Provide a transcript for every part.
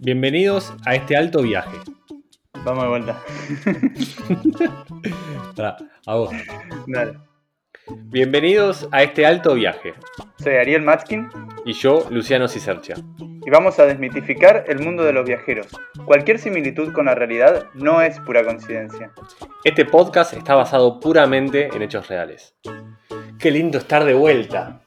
Bienvenidos a este alto viaje. Vamos de vuelta. Pará, a vos. Dale. Bienvenidos a este alto viaje. Soy Ariel Matskin Y yo, Luciano Cicercia. Y vamos a desmitificar el mundo de los viajeros. Cualquier similitud con la realidad no es pura coincidencia. Este podcast está basado puramente en hechos reales. Qué lindo estar de vuelta.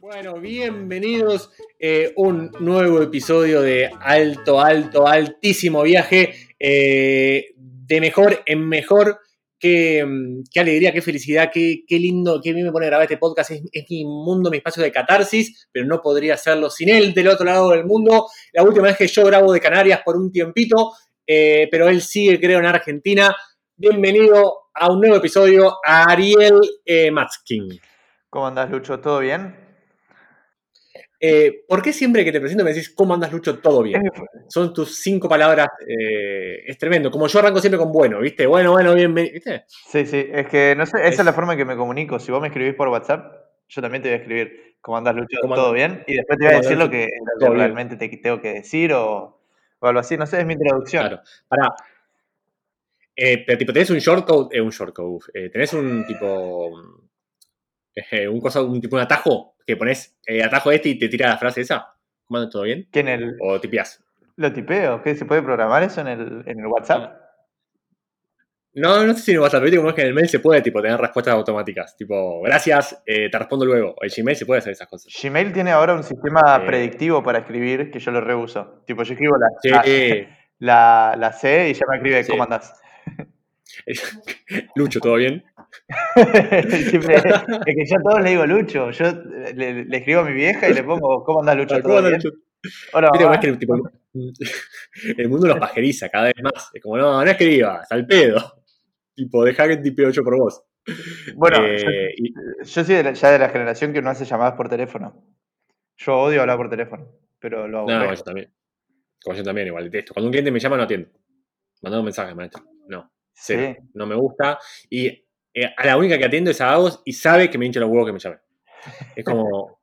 Bueno, bienvenidos a un nuevo episodio de Alto, Alto, Altísimo Viaje. eh, de mejor en mejor. Qué, mm, qué alegría, qué felicidad, qué, qué lindo, qué bien me pone grabar este podcast. Es, mi mundo, mi espacio de catarsis, pero no podría hacerlo sin él del otro lado del mundo. La última vez que yo grabo de Canarias por un tiempito, eh, pero él sigue, creo, en Argentina. Bienvenido a un nuevo episodio a Ariel eh, Matskin. ¿Cómo andás, Lucho? ¿Todo bien? Eh, ¿Por qué siempre que te presento me decís cómo andas, Lucho? Todo bien. Son tus cinco palabras. eh, es tremendo. Como yo arranco siempre con bueno, ¿viste? Bueno, bueno, bien, bien, ¿viste? Sí, sí, es que no sé, esa Es- es la forma en que me comunico. Si vos me escribís por WhatsApp, yo también te voy a escribir ¿Cómo andás, Lucho? ¿Cómo ¿Todo bien? Y después te voy a ¿Cómo decir lo que realmente te tengo que decir o, o algo así. No sé, es mi introducción. Claro. Pará. Eh, pero tipo, tenés un shortcode, eh, un shortcode, eh, tenés un tipo, eh, un cosa, un tipo, un atajo, que pones eh, atajo este y te tira la frase esa. ¿Cómo andas? ¿Todo bien? ¿Que en el, O tipeás. lo tipeo? ¿Qué? ¿Se puede programar eso en el, en el WhatsApp? No, no sé si en WhatsApp, ¿viste? Como es que en el mail se puede tipo, tener respuestas automáticas. Tipo, gracias, eh, te respondo luego. El Gmail se puede hacer esas cosas. Gmail tiene ahora un sistema predictivo para escribir que yo lo reuso. Tipo, yo escribo la, Sí, la, la C y ya me escribe Sí. ¿cómo andás? Lucho, ¿todo bien? Siempre- es que yo a todos le digo Lucho. Yo le, le escribo a mi vieja y le pongo ¿Cómo andás, Lucho? ¿Cómo ¿Todo andas, bien? Lucho? Hola, que tipo, el mundo los pajeriza cada vez más. Es como, no, no escribas, al pedo. Tipo, deja que tipeo yo por vos. Bueno, Eh, y- yo, soy de la- ya de la generación que no hace llamadas por teléfono. Yo odio hablar por teléfono, pero lo hago. no, yo también. Como yo también, igual detesto. Cuando un cliente me llama, no atiendo. Mandando un mensaje, maestro. No, cero. Sí. No me gusta. Y eh, a la única que atiendo es a Agos y sabe que me hincha los huevos que me llame. Es como,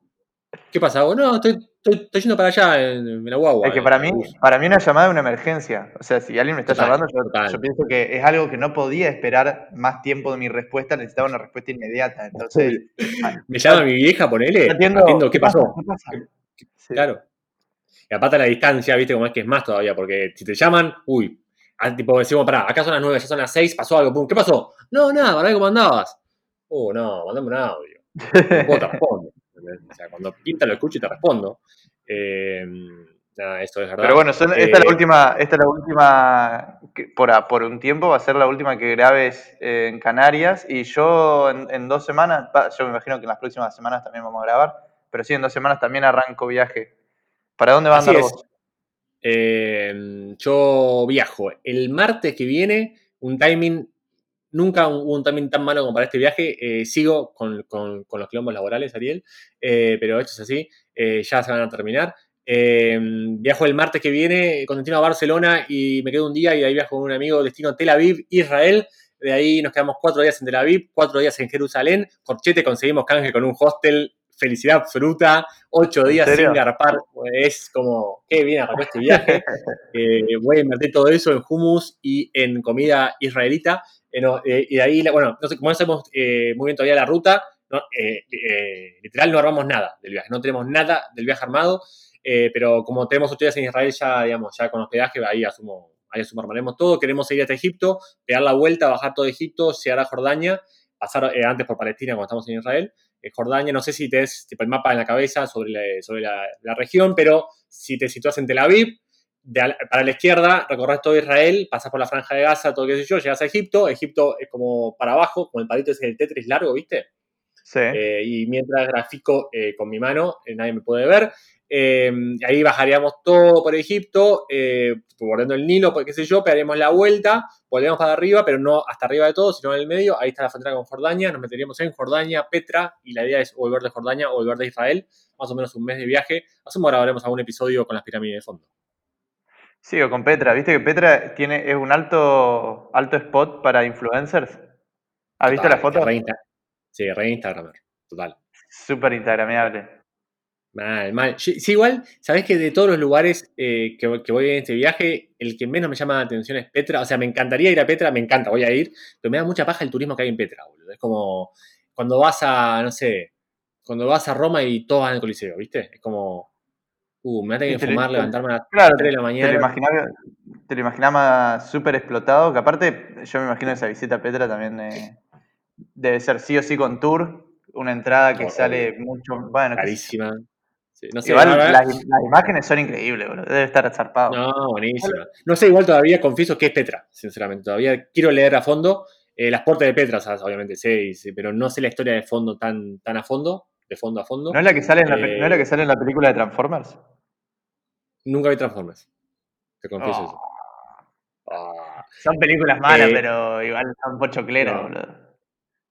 ¿qué pasa, Agos? No, estoy, estoy, estoy yendo para allá en, en la guagua. Es que para mí, para mí una llamada es una emergencia. O sea, si alguien me está Total, llamando, yo, pienso que es algo que no podía esperar más tiempo de mi respuesta, necesitaba una respuesta inmediata. Entonces, Me llama mi vieja, ponele. atiendo, atiendo, ¿qué pasó? ¿Qué pasa? Sí. Claro. Y aparte la distancia, viste, como es que es más todavía, porque si te llaman, uy, tipo decimos, pará, acá son las 9, ya son las 6, pasó algo, pum, ¿qué pasó? No, nada, ¿para cómo andabas? Uh, no, mandame un audio. Después te respondo. O sea, cuando pinta lo escucho y te respondo. Eh, nada, eso es verdad. Pero bueno, son- esta es Eh, la última, esta es la última, que por, un tiempo va a ser la última que grabes eh, en Canarias y yo en, en dos semanas, va, yo me imagino que en las próximas semanas también vamos a grabar, pero sí, en dos semanas también arranco viaje. ¿Para dónde vas a andar vos? Eh, yo viajo el martes que viene, un timing, nunca hubo un timing tan malo como para este viaje. eh, sigo con, con- los quilombos laborales, Ariel, eh, pero esto es así, eh, ya se van a terminar. Eh, viajo el martes que viene con destino a Barcelona y me quedo un día y ahí viajo con un amigo destino Tel Aviv, Israel. De ahí nos quedamos cuatro días en Tel Aviv, cuatro días en Jerusalén. Corchete conseguimos canje con un hostel, felicidad absoluta, ocho ¿En días sin garpar. Es como, qué bien arrancó este viaje. Eh, voy a invertir todo eso en hummus y en comida israelita. Eh, no, eh, y de ahí, bueno, no sé, como no sabemos eh, muy bien todavía la ruta, no, literal no armamos nada del viaje, no tenemos nada del viaje armado, pero como tenemos ustedes en Israel ya, digamos, ya con hospedaje, ahí asumo, ahí asumo armaremos todo. Queremos ir hasta Egipto, pegar la vuelta, bajar todo Egipto, llegar a Jordania, pasar antes por Palestina cuando estamos en Israel. Eh, Jordania, no sé si tenés tipo, el mapa en la cabeza sobre, la, sobre la, la región, pero si te situas en Tel Aviv, de para la izquierda recorres todo Israel, pasas por la franja de Gaza, todo qué sé yo, llegas a Egipto. Egipto es como para abajo, como el palito ese del Tetris largo, ¿viste? Sí. Eh, y mientras grafico eh, con mi mano, eh, nadie me puede ver. Eh, ahí bajaríamos todo por Egipto, eh, bordeando el Nilo, pues, qué sé yo, pegaríamos la vuelta, volvemos para arriba, pero no hasta arriba de todo, sino en el medio. Ahí está la frontera con Jordania, nos meteríamos en Jordania, Petra, y la idea es volver de Jordania o volver de Israel, más o menos un mes de viaje. Asumo grabaremos algún episodio con las pirámides de fondo. Sí, o con Petra. ¿Viste que Petra tiene, es un alto, alto spot para influencers? ¿Has visto la foto? sí, re Instagram, total. Súper instagrameable. Mal, mal. Sí, igual, sabés que de todos los lugares eh, que, que, voy en este viaje, el que menos me llama la atención es Petra. O sea, me encantaría ir a Petra, me encanta, voy a ir, pero me da mucha paja el turismo que hay en Petra, boludo. Es como cuando vas a, no sé, cuando vas a Roma y todos van al Coliseo, ¿viste? Es como, uh, me va a tener que fumar, levantarme a las 3 de la mañana. Te lo imaginaba, súper explotado, que aparte, yo me imagino esa visita a Petra también eh, debe ser sí o sí con tour, una entrada que sale mucho, bueno, carísima. No sé, igual las, imágenes son increíbles, boludo. Debe estar zarpado. No, buenísima. No sé, igual todavía confieso que es Petra, sinceramente. Todavía quiero leer a fondo. Eh, las puertas de Petra, obviamente sé, pero no sé la historia de fondo tan, tan a fondo de fondo a fondo. ¿No es la que sale en la, ¿no es la, que sale en la película de Transformers? Nunca vi Transformers. Te confieso eso. Ah. Son películas malas, eh, pero igual son pochocleras, boludo.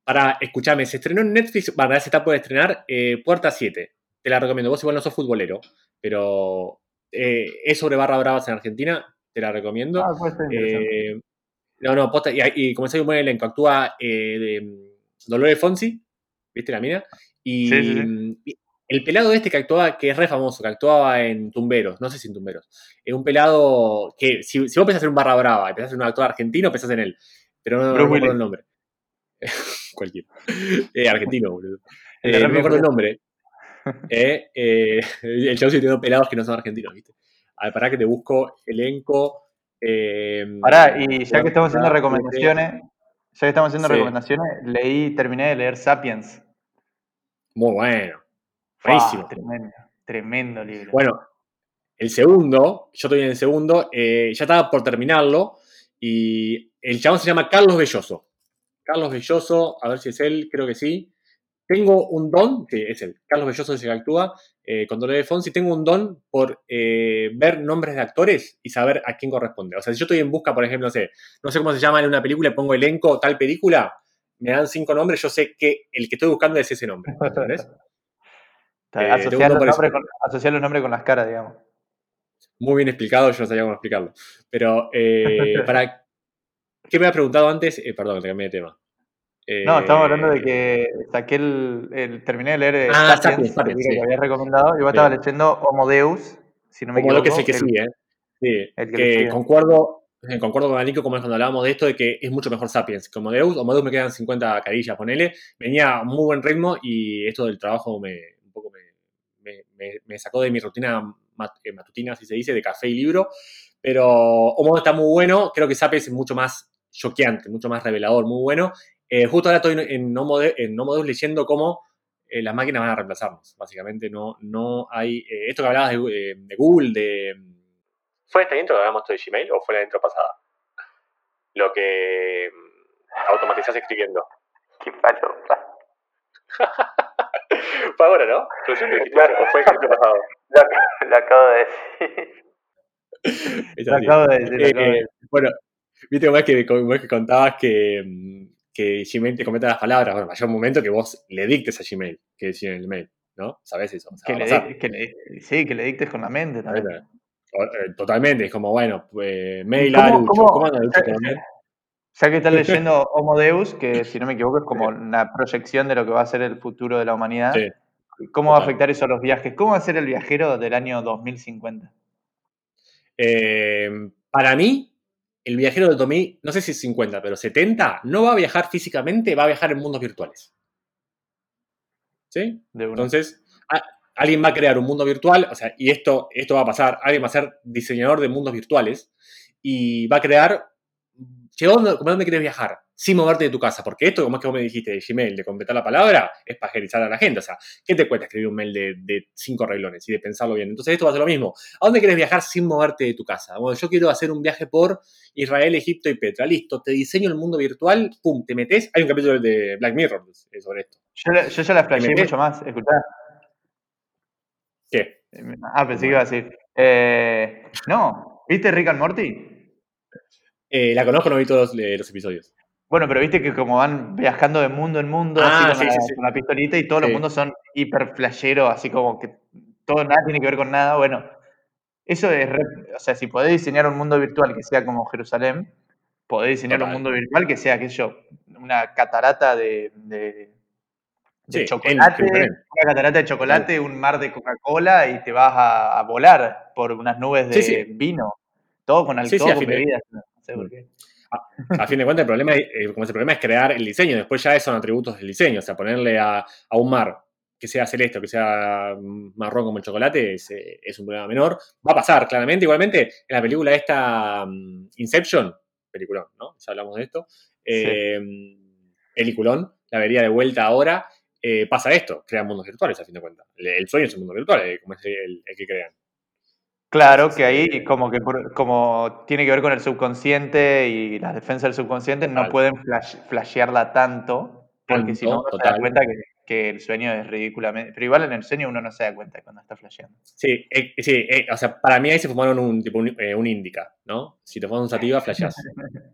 Para, escuchame, se estrenó en Netflix, para se está por estrenar, eh, Puerta 7. Te la recomiendo. Vos igual no sos futbolero, pero eh, es sobre barra bravas en Argentina. Te la recomiendo. Ah, eh, no, no, posta, y, y como un buen elenco, actúa de, mm, Dolores Fonsi, ¿viste la mina? Y, el pelado este que actuaba, que es re famoso, que actuaba en Tumberos, no sé si en Tumberos, es un pelado que, si, vos pensás en un barra brava, pensás en un actor argentino, pensás en él, pero no, me acuerdo el nombre. Cualquiera. Eh, argentino, boludo. Eh, no me acuerdo el nombre. Eh, eh, el sí tiene pelados que no son argentinos, ¿viste? A ver, pará que te busco elenco. pará, y ya que estamos haciendo recomendaciones, ya que estamos haciendo recomendaciones, leí, terminé de leer Sapiens. Muy bueno. Buenísimo. tremendo, tremendo libro. Bueno, el segundo, yo estoy en el segundo, eh, ya estaba por terminarlo y el chabón se llama Carlos Belloso. Carlos Belloso, a ver si es él, creo que sí. Tengo un don, sí, es él, Carlos Belloso es el que actúa eh, con Dolores Fonsi, tengo un don por eh, ver nombres de actores y saber a quién corresponde. O sea, si yo estoy en busca, por ejemplo, no sé, no sé cómo se llama en una película, pongo elenco tal película, me dan cinco nombres, yo sé que el que estoy buscando es ese nombre. ¿Entendés? eh, asociar, los nombres con, asociar, los nombres con, las caras, digamos. Muy bien explicado, yo no sabía cómo explicarlo. Pero, eh, para. ¿Qué me has preguntado antes? Eh, perdón, te cambié de tema. No, estamos hablando de que saqué el, el terminé de leer ah, Sapiens, Sapiens, que había recomendado, y vos estabas leyendo Homo Deus, si no me equivoco. que el que sí, ¿eh? Sí, el que, concuerdo, eh, concuerdo con Anico como es cuando hablábamos de esto, de que es mucho mejor Sapiens que Homo Deus. Homo Deus me quedan 50 carillas, con él. Venía muy buen ritmo y esto del trabajo me, un poco me, me, sacó de mi rutina eh, matutina, si se dice, de café y libro. Pero Homo está muy bueno. Creo que Sapiens es mucho más choqueante, mucho más revelador, muy bueno. Eh, justo ahora estoy en Homo, en Deus leyendo cómo eh, las máquinas van a reemplazarnos. Básicamente no, no hay... esto que hablabas de, de, Google, de... ¿Fue esta intro que hablamos de Gmail o fue la intro pasada? Lo que mm, automatizás escribiendo. Qué palopa. fue ahora, ¿no? Claro, ¿O fue el pasado? Lo, acabo de decir. lo acabo de decir. Eh, bueno, viste cómo es que, que contabas que, mm, que Gmail te comenta las palabras. Bueno, vaya un momento que vos le dictes a Gmail que en el mail, ¿no? ¿Sabés eso? que le, que le, sí, que le dictes con la mente también. Eh, totalmente, es como, bueno, pues, mail a Lucho. ¿Cómo, anda Lucho? Ya que estás leyendo Homo Deus, que si no me equivoco es como una proyección de lo que va a ser el futuro de la humanidad, ¿cómo va a afectar eso a los viajes? ¿Cómo va a ser el viajero del año 2050? Eh, para mí, el viajero del 2000, no sé si es 50, pero 70, no va a viajar físicamente, va a viajar en mundos virtuales. ¿Sí? Entonces, alguien va a crear un mundo virtual, o sea, y esto, esto va a pasar, alguien va a ser diseñador de mundos virtuales y va a crear ¿Dónde, ¿Dónde quieres viajar? Sin moverte de tu casa. Porque esto, como es que vos me dijiste de Gmail, de completar la palabra, es pajerizar a la gente. O sea, ¿qué te cuesta escribir un mail de, cinco reglones y de pensarlo bien? Entonces, esto va a ser lo mismo. ¿A dónde quieres viajar sin moverte de tu casa? Bueno, yo quiero hacer un viaje por Israel, Egipto y Petra. Listo, te diseño el mundo virtual, pum, te metes. Hay un capítulo de Black Mirror sobre esto. Yo, ya la flashé mucho más. Escuchá. ¿Qué? Ah, pensé que iba a decir. Eh, no, ¿viste Rick and Morty? Eh, la conozco, no vi todos los, episodios. Bueno, pero viste que como van viajando de mundo en mundo, ah, así con, la, pistolita y todos los mundos son hiper flasheros, así como que todo nada tiene que ver con nada. Bueno, eso es, o sea, si podés diseñar un mundo virtual que sea como Jerusalén, podés diseñar un mundo virtual que sea, qué sé yo, una catarata de, de, chocolate, una catarata de chocolate, un mar de Coca-Cola y te vas a, volar por unas nubes de vino. Todo con alcohol, con bebidas. No sé por qué. A, fin de cuentas, el problema, eh, como el problema es crear el diseño. Después ya son atributos del diseño. O sea, ponerle a, a un mar que sea celeste o que sea marrón como el chocolate es, eh, es, un problema menor. Va a pasar, claramente. Igualmente, en la película esta mm, Inception, peliculón, ¿no? Ya hablamos de esto. Eh, peliculón, la vería de vuelta ahora. Eh, pasa esto, crean mundos virtuales a fin de cuentas. El, sueño es un mundo virtual, como es el, que crean. Claro que ahí como que como tiene que ver con el subconsciente y las defensas del subconsciente no pueden flashearla tanto porque si no se da cuenta que que el sueño es ridículamente. Pero igual en el sueño uno no se da cuenta cuando está flasheando. Sí, eh, sí, eh, o sea, para mí ahí se fumaron un tipo un, eh, indica, ¿no? Si te fumas un sativa, flasheás.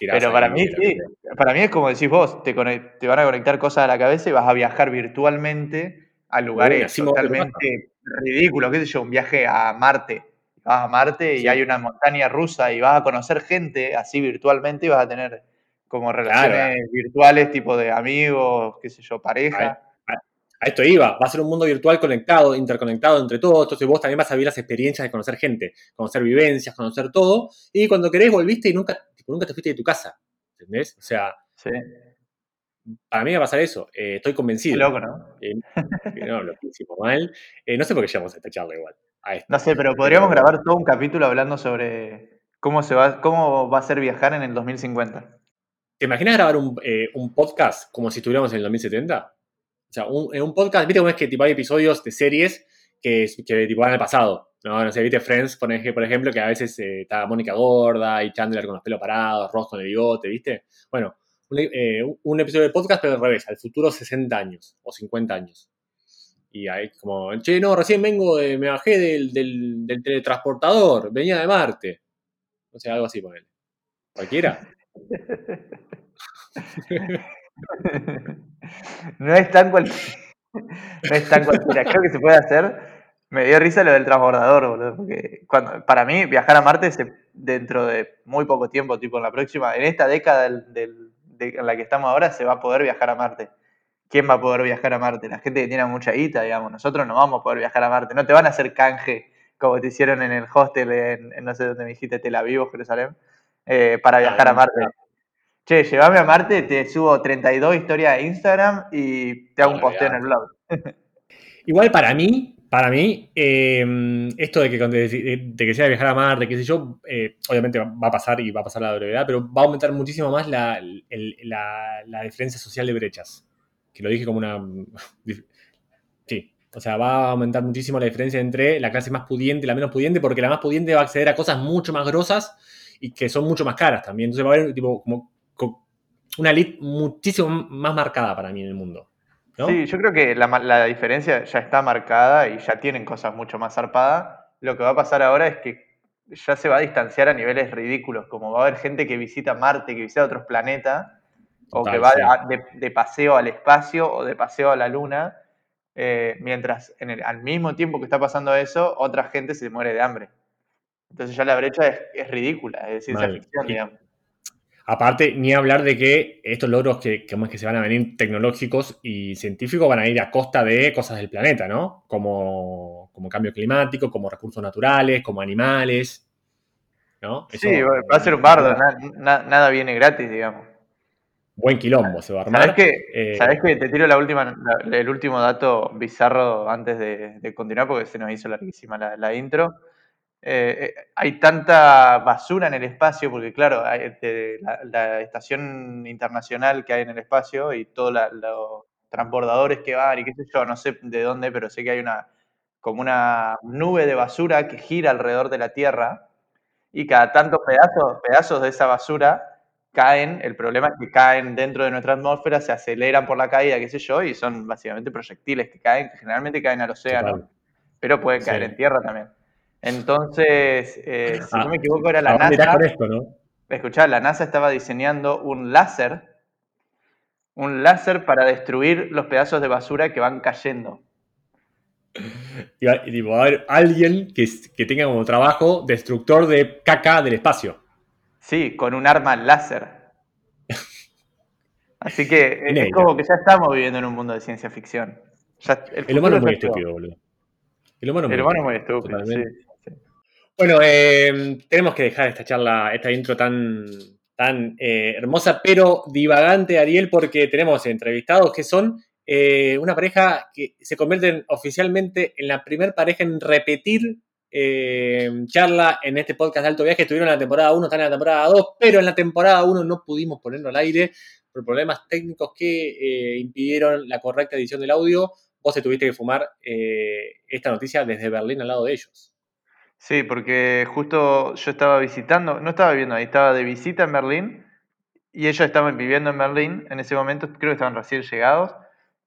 Pero para mí, sí, para mí es como decís vos, te, te, van a conectar cosas a la cabeza y vas a viajar virtualmente a lugares totalmente ridículos, qué sé yo, un viaje a Marte. Vas a Marte y hay una montaña rusa y vas a conocer gente así virtualmente y vas a tener como relaciones virtuales, tipo de amigos, qué sé yo, pareja. A, esto iba, va a ser un mundo virtual conectado, interconectado entre todos, entonces vos también vas a vivir las experiencias de conocer gente, conocer vivencias, conocer todo, y cuando querés volviste y nunca, nunca te fuiste de tu casa, ¿entendés? O sea, sí. Para mí va a pasar eso, eh, estoy convencido. loco, ¿no? Eh, no, lo hicimos mal. Eh, no sé por qué llegamos a esta charla igual. No sé, pero podríamos grabar todo un capítulo hablando sobre cómo, se va, cómo va a ser viajar en el 2050. ¿Te imaginas grabar eh, un, podcast como si estuviéramos en el 2070? O sea, un, un podcast, viste cómo es que tipo, hay episodios de series que, que tipo van al pasado. No, no sé, viste Friends, por ejemplo, que a veces eh, está Mónica gorda y Chandler con los pelos parados, Ross con el bigote, ¿viste? Bueno, eh, un, episodio de podcast, pero al revés, al futuro 60 años o 50 años. Y ahí como, che, no, recién vengo, me bajé del, del, teletransportador, venía de Marte. O sea, algo así, ponele. Cualquiera. no es tan cualquiera. No es tan cualquiera. Creo que se puede hacer. Me dio risa lo del transbordador, boludo. Porque cuando, para mí, viajar a Marte dentro de muy poco tiempo, tipo en la próxima, en esta década del, en la que estamos ahora, se va a poder viajar a Marte. ¿Quién va a poder viajar a Marte? La gente que tiene mucha guita, digamos. Nosotros no vamos a poder viajar a Marte. No te van a hacer canje como te hicieron en el hostel en, no sé dónde me dijiste, Tel Aviv o Jerusalén, eh, para viajar a Marte. Che, llévame a Marte, te subo 32 historias de Instagram y te hago un posteo en el blog. Igual para mí, para mí, em, esto de que, de, que sea viajar a Marte, qué sé yo, eh, obviamente va a pasar y va a pasar la brevedad, pero va a aumentar muchísimo más la, diferencia social de brechas. Que lo dije como una... Sí, o sea, va a aumentar muchísimo la diferencia entre la clase más pudiente y la menos pudiente, porque la más pudiente va a acceder a cosas mucho más grosas y que son mucho más caras también. Entonces va a haber tipo como una elite muchísimo más marcada para mí en el mundo. Sí, yo creo que la, diferencia ya está marcada y ya tienen cosas mucho más zarpadas. Lo que va a pasar ahora es que ya se va a distanciar a niveles ridículos, como va a haber gente que visita Marte, que visita otros planetas, o que va de, paseo al espacio o de paseo a la Luna, eh, mientras en el, al mismo tiempo que está pasando eso, otra gente se muere de hambre. Entonces ya la brecha es, ridícula, es ciencia ficción, digamos. Aparte, ni hablar de que estos logros que, que, que se van a venir tecnológicos y científicos van a ir a costa de cosas del planeta, ¿no? Como, como cambio climático, como recursos naturales, como animales, ¿no? sí, va a ser un bardo, nada viene gratis, digamos. Buen quilombo se va a armar. ¿Sabes qué? ¿Sabés que Te tiro la última, el último dato bizarro antes de, continuar, porque se nos hizo larguísima la intro. Eh, eh, hay tanta basura en el espacio, porque claro, hay, este, la, estación internacional que hay en el espacio y todos los transbordadores que van y qué sé yo, no sé de dónde, pero sé que hay una como una nube de basura que gira alrededor de la Tierra y cada tantos pedazos, pedazos de esa basura caen, el problema es que caen dentro de nuestra atmósfera, se aceleran por la caída, qué sé yo, y son básicamente proyectiles que caen, que generalmente caen al océano, pero pueden caer en tierra también. Entonces, eh, si no me equivoco, era la NASA. Esto, ¿no? Escuchá, la NASA estaba diseñando un láser, un láser para destruir los pedazos de basura que van cayendo. Y va, y, va a haber alguien que, que tenga como trabajo destructor de caca del espacio. Sí, con un arma láser. Así que es Inédito. como que ya estamos viviendo en un mundo de ciencia ficción. Ya- el El humano es muy estúpido, boludo. El humano es El muy humano es muy estúpido, sí. Bueno, eh, tenemos que dejar esta charla, esta intro tan, tan eh, hermosa, pero divagante, Ariel, porque tenemos entrevistados que son eh, una pareja que se convierten oficialmente en la primer pareja en repetir eh, charla en este podcast de Alto Viaje. Estuvieron en la temporada 1, están en la temporada 2, pero en la temporada 1 no pudimos ponerlo al aire por problemas técnicos que eh, impidieron la correcta edición del audio. Vos te tuviste que fumar eh, esta noticia desde Berlín al lado de ellos. Sí, porque justo yo estaba visitando, no estaba viviendo ahí, estaba de visita en Berlín y ellos estaban viviendo en Berlín en ese momento, creo que estaban recién llegados.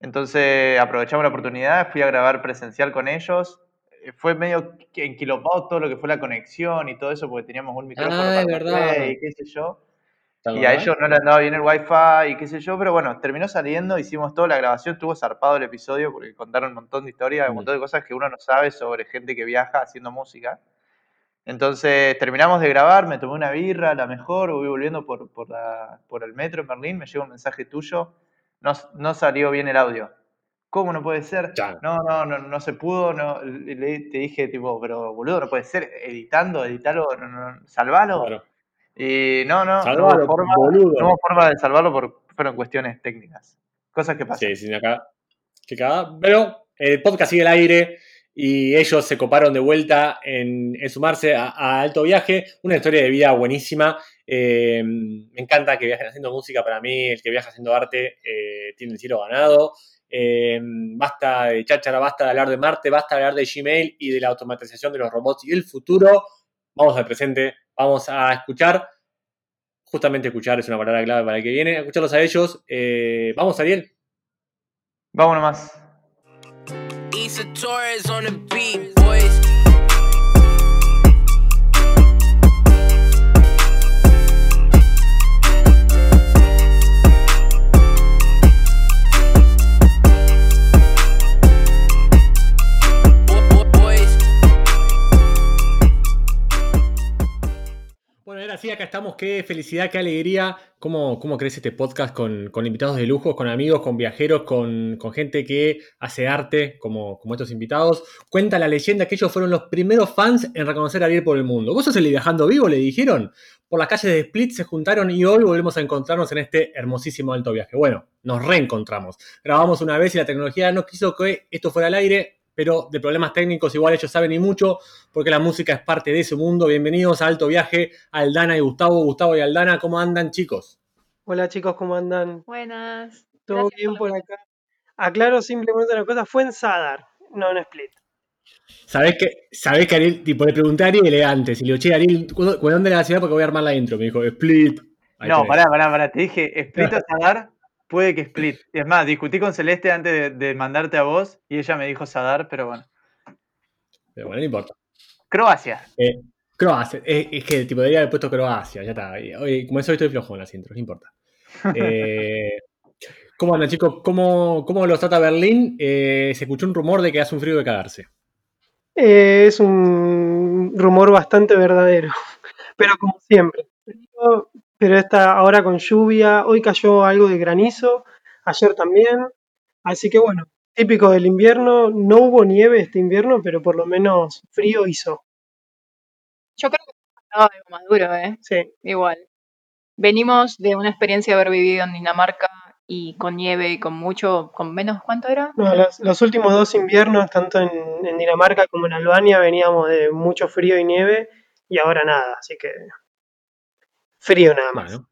Entonces aprovechamos la oportunidad, fui a grabar presencial con ellos. Eh, Fue medio enquilopado todo lo que fue la conexión y todo eso, porque teníamos un micrófono Ah, es verdad. y qué sé yo. ¿Te Y a ellos no le andaba bien el wifi y qué sé yo, pero bueno, terminó saliendo, hicimos toda la grabación, estuvo zarpado el episodio porque contaron un montón de historias, un Mm. montón de cosas que uno no sabe sobre gente que viaja haciendo música. Entonces terminamos de grabar, me tomé una birra, la mejor, voy volviendo por, por, la- por el metro en Berlín, me llega un mensaje tuyo, no, no salió bien el audio. ¿Cómo no puede ser? Ya. No, no, no, no se pudo, no, le- te dije tipo, pero boludo, no puede ser, editando, editalo, no, no, salvalo. Claro. Y no, no, no Salvalo, hubo, forma, no hubo forma de salvarlo por fueron cuestiones técnicas. Cosas que pasan. Sí, sin acá. Qué cagada. Pero el podcast sigue al aire y ellos se coparon de vuelta en, en sumarse a, a Alto Viaje. Una historia de vida buenísima. Eh, me encanta que viajen haciendo música. Para mí, el que viaja haciendo arte eh, tiene el cielo ganado. Eh, basta de cháchara, basta de hablar de Marte, basta de hablar de Gmail y de la automatización de los robots y el futuro. Vamos al presente, vamos a escuchar. Justamente escuchar es una palabra clave para el que viene. A escucharlos a ellos. Eh, vamos, Ariel. Vámonos más. Así, acá estamos. Qué felicidad, qué alegría. ¿Cómo, cómo crece este podcast con, invitados de lujo, con amigos, con viajeros, con, gente que hace arte, como, como estos invitados? Cuenta la leyenda que ellos fueron los primeros fans en reconocer a Ariel por el mundo. ¿Vos sos el Viajando Vivo? Le dijeron. Por las calles de Split se juntaron y hoy volvemos a encontrarnos en este hermosísimo alto viaje. Bueno, nos reencontramos. Grabamos una vez y la tecnología no quiso que esto fuera al aire, pero de problemas técnicos igual ellos saben y mucho, porque la música es parte de ese mundo. Bienvenidos a Alto Viaje, Aldana y Gustavo. Gustavo y Aldana, ¿cómo andan, chicos? Hola chicos, ¿cómo andan? Buenas. ¿Todo Gracias bien por acá? Aclaro simplemente una cosa, fue en Sadar, no en Split. ¿Sabés que, sabés que Ariel, tipo, le pregunté a Ariel antes, y le digo, che, Ariel, ¿cu- ¿cu- ¿dónde la ciudad? Porque voy a armar la intro. Me dijo, Split. Ahí No, tenés. pará, pará, pará. Te dije, Split o Sadar, puede que Split. Es más, discutí con Celeste antes de, de mandarte a vos y ella me dijo Sadar, pero bueno. Pero bueno, no importa. Croacia. Eh, Croacia, es, es que tipo, debería haber puesto Croacia, ya está. Y, Oye, como eso estoy flojo en las intros, no importa. Eh, ¿Cómo andan, chicos? ¿Cómo, cómo los trata Berlín? Eh, se escuchó un rumor de que hace un frío de cagarse. Eh, es un rumor bastante verdadero, pero como siempre. Pero está ahora con lluvia, hoy cayó algo de granizo, ayer también, así que bueno, típico del invierno, no hubo nieve este invierno, pero por lo menos frío hizo. Yo creo que estaba algo más duro, ¿eh? Sí, Igual. Venimos de una experiencia de haber vivido en Dinamarca y con nieve y con mucho, con menos, ¿cuánto era? No, los, los últimos dos inviernos, tanto en, en Dinamarca como en Albania, veníamos de mucho frío y nieve y ahora nada, así que frío nada más. Bueno,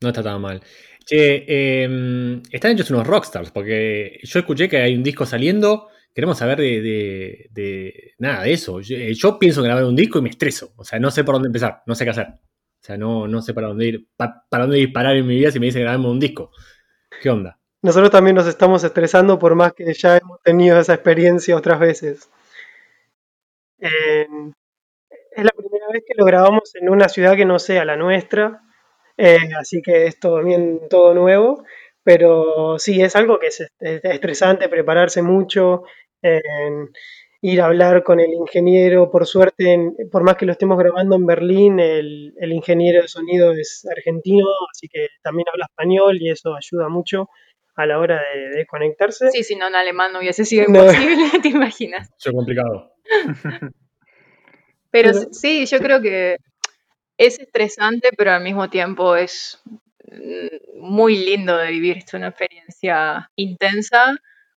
no está tan mal. Che, eh, están hechos unos rockstars, porque yo escuché que hay un disco saliendo. Queremos saber de, de- de nada de eso. Yo, eh, yo pienso en grabar un disco y me estreso. O sea, no sé por dónde empezar, no sé qué hacer. O sea, no, no sé para dónde ir, pa- para dónde disparar en mi vida si me dicen grabemos un disco. ¿Qué onda? Nosotros también nos estamos estresando por más que ya hemos tenido esa experiencia otras veces. Eh, es la primera vez que lo grabamos en una ciudad que no sea la nuestra, eh, así que es todo bien, todo nuevo, pero sí, es algo que es est- es estresante, prepararse mucho, en ir a hablar con el ingeniero. Por suerte, en- por más que lo estemos grabando en Berlín, el, el ingeniero de sonido es argentino, así que también habla español y eso ayuda mucho a la hora de, de conectarse. Sí, si no en alemán no hubiese sido No. imposible, ¿te imaginas? Eso es complicado. Pero Pero- sí, yo creo que es estresante, pero al mismo tiempo es mm, muy lindo de vivir. Es una experiencia intensa,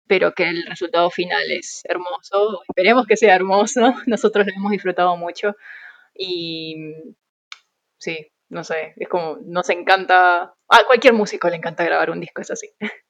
pero que el resultado final es hermoso. Esperemos que sea hermoso. Nosotros lo hemos disfrutado mucho. Y mm, sí, no sé, es como nos encanta. A cualquier músico le encanta grabar un disco, es así.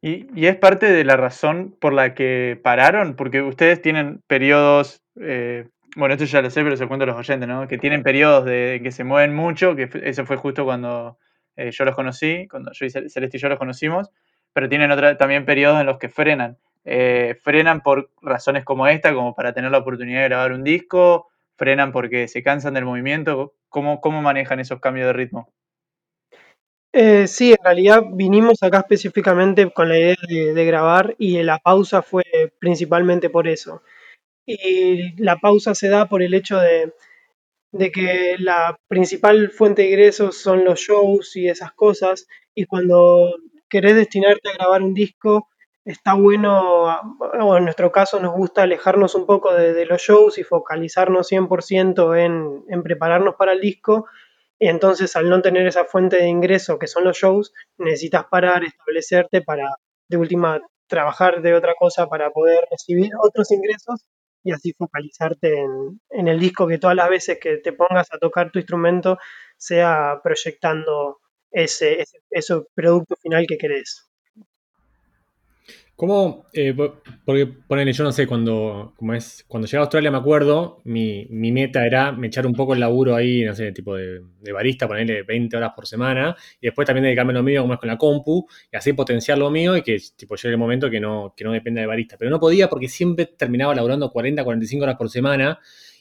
Y, y es parte de la razón por la que pararon, porque ustedes tienen periodos, eh, bueno, esto ya lo sé, pero se lo cuento a los oyentes, ¿no? Que tienen periodos de, que se mueven mucho, que eso fue justo cuando eh, yo los conocí, cuando yo y Cel- Celeste y yo los conocimos, pero tienen otra, también periodos en los que frenan. Eh, frenan por razones como esta, como para tener la oportunidad de grabar un disco, frenan porque se cansan del movimiento. ¿Cómo, cómo manejan esos cambios de ritmo? Eh, sí, en realidad vinimos acá específicamente con la idea de, de grabar y la pausa fue principalmente por eso. Y la pausa se da por el hecho de, de que la principal fuente de ingresos son los shows y esas cosas, y cuando querés destinarte a grabar un disco, está bueno, o en nuestro caso nos gusta alejarnos un poco de, los shows y focalizarnos 100% en, en prepararnos para el disco. Y entonces al no tener esa fuente de ingreso que son los shows, necesitas parar, establecerte para de última trabajar de otra cosa para poder recibir otros ingresos y así focalizarte en, en el disco que todas las veces que te pongas a tocar tu instrumento sea proyectando ese, ese, ese producto final que querés. ¿Cómo? eh, po- porque ponele, yo no sé, cuando, como es, cuando llegué a Australia me acuerdo, mi, mi meta era me echar un poco el laburo ahí, no sé, tipo de, de barista, ponerle 20 horas por semana, y después también dedicarme lo mío, como es con la compu, y así potenciar lo mío y que tipo llegue el momento que no, que no dependa de barista. Pero no podía porque siempre terminaba laburando 40, 45 horas por semana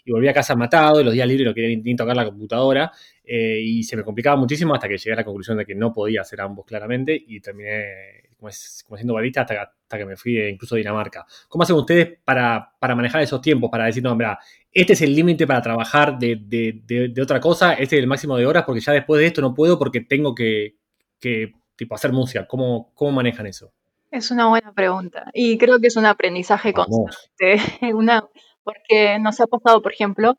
y volvía a casa matado, y los días libres no quería ni, tocar la computadora, eh, y se me complicaba muchísimo hasta que llegué a la conclusión de que no podía hacer ambos claramente, y terminé como, es, como siendo barista hasta, hasta que me fui de, incluso a Dinamarca. ¿Cómo hacen ustedes para, para manejar esos tiempos? Para decir, no, mira, este es el límite para trabajar de, de, de, de, otra cosa, este es el máximo de horas, porque ya después de esto no puedo porque tengo que, que tipo, hacer música. ¿Cómo, ¿Cómo manejan eso? Es una buena pregunta y creo que es un aprendizaje Vamos. constante. Una, porque nos ha pasado, por ejemplo,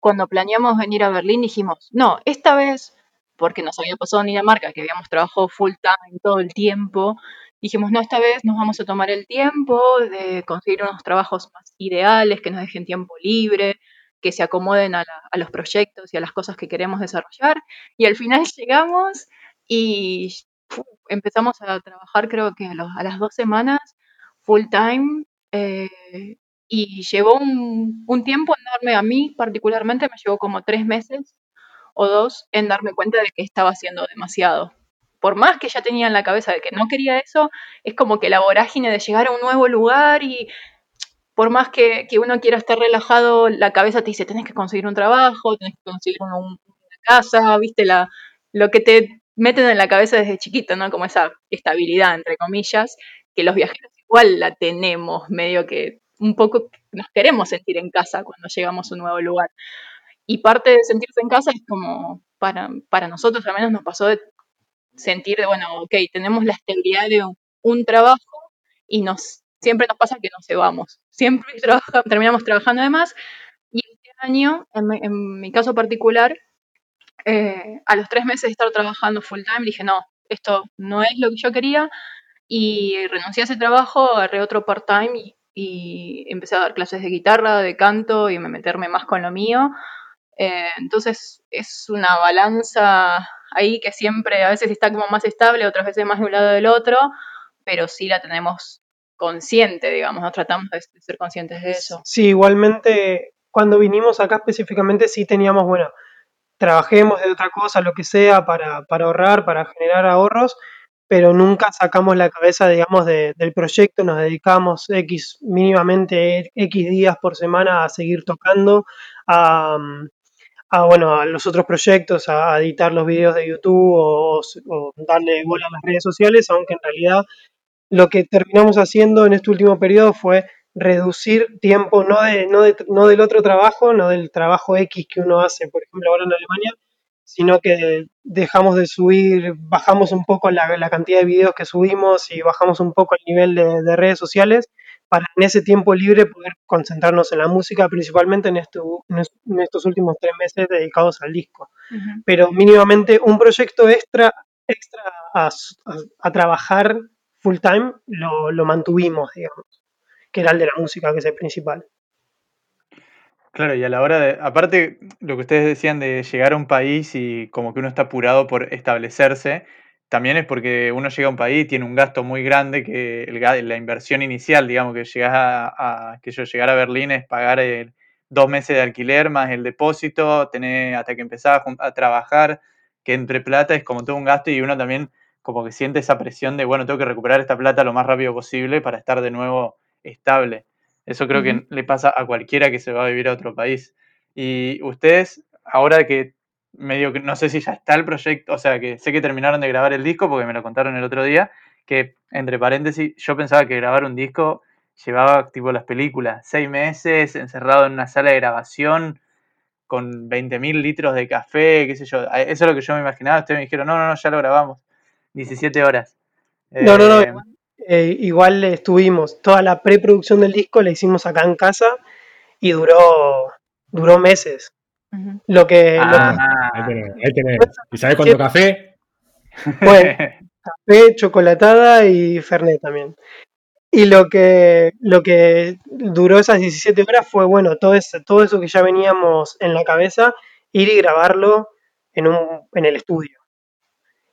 cuando planeamos venir a Berlín, dijimos, no, esta vez, porque nos había pasado en Dinamarca, que habíamos trabajado full time todo el tiempo, dijimos, no, esta vez nos vamos a tomar el tiempo de conseguir unos trabajos más ideales, que nos dejen tiempo libre, que se acomoden a, la, los proyectos y a las cosas que queremos desarrollar. Y al final llegamos y empezamos a trabajar creo que a, los, las dos semanas, full time. Eh, y llevó un, tiempo en darme, a mí particularmente, me llevó como tres meses o dos en darme cuenta de que estaba haciendo demasiado. Por más que ya tenía en la cabeza de que no quería eso, es como que la vorágine de llegar a un nuevo lugar y por más que, uno quiera estar relajado, la cabeza te dice, tenés que conseguir un trabajo, tenés que conseguir un, una casa, viste, la, lo que te meten en la cabeza desde chiquito, ¿no? Como esa estabilidad, entre comillas, que los viajeros igual la tenemos, medio que un poco nos queremos sentir en casa cuando llegamos a un nuevo lugar. Y parte de sentirse en casa es como, para, para nosotros al menos nos pasó de sentir de, bueno, ok, tenemos la estabilidad de un, trabajo y nos, siempre nos pasa que nos cebamos. Siempre trabaja, terminamos trabajando además. Y este año, en, en mi caso particular, eh, a los tres meses de estar trabajando full time, dije, no, esto no es lo que yo quería. Y renuncié a ese trabajo, agarré otro part-time y, y, empecé a dar clases de guitarra, de canto y me meterme más con lo mío. Eh, entonces es una balanza ahí que siempre a veces está como más estable, otras veces más de un lado del otro, pero sí la tenemos consciente, digamos, nos tratamos de ser conscientes de eso. Sí, igualmente cuando vinimos acá específicamente sí teníamos, bueno, trabajemos de otra cosa, lo que sea, para, para ahorrar, para generar ahorros, pero nunca sacamos la cabeza, digamos, de, del proyecto, nos dedicamos X, mínimamente X días por semana a seguir tocando, a, a bueno, a los otros proyectos, a, a editar los videos de YouTube o, o, darle bola a las redes sociales, aunque en realidad lo que terminamos haciendo en este último periodo fue reducir tiempo, no, de, no, de- no del otro trabajo, no del trabajo X que uno hace, por ejemplo, ahora en Alemania, sino que dejamos de subir, bajamos un poco la, la cantidad de videos que subimos y bajamos un poco el nivel de, de redes sociales para en ese tiempo libre poder concentrarnos en la música, principalmente en, esto- en es- en estos últimos tres meses dedicados al disco pero mínimamente un proyecto extra, extra a, s- a- a trabajar full time lo, lo mantuvimos, digamos, que era el de la música, que es el principal. Claro, y a la hora de, aparte, lo que ustedes decían de llegar a un país y como que uno está apurado por establecerse, también es porque uno llega a un país y tiene un gasto muy grande que el la inversión inicial, digamos, que llegas a, que yo llegar a Berlín es pagar el- dos meses de alquiler más el depósito, tener hasta que empezás a, a trabajar, que entre plata es como todo un gasto y uno también como que siente esa presión de, bueno, tengo que recuperar esta plata lo más rápido posible para estar de nuevo estable. Eso creo que le pasa a cualquiera que se va a vivir a otro país. Y ustedes, ahora que medio que no sé si ya está el proyecto, o sea, que sé que terminaron de grabar el disco porque me lo contaron el otro día, que entre paréntesis, yo pensaba que grabar un disco llevaba tipo las películas, seis meses encerrado en una sala de grabación con 20.000 litros de café, qué sé yo. Eso es lo que yo me imaginaba. Ustedes me dijeron, no, no, no, ya lo grabamos. 17 horas. No, no, no, Eh, igual estuvimos, toda la preproducción del disco la hicimos acá en casa y duró, duró meses. Lo que, lo que ah, Ahí tenés, ahí tenés. ¿Y sabés cuánto café? fue café, chocolatada y Fernet también. Y lo que, lo que duró esas 17 horas fue, bueno, todo eso, todo eso que ya veníamos en la cabeza, ir y grabarlo en, un, en el estudio.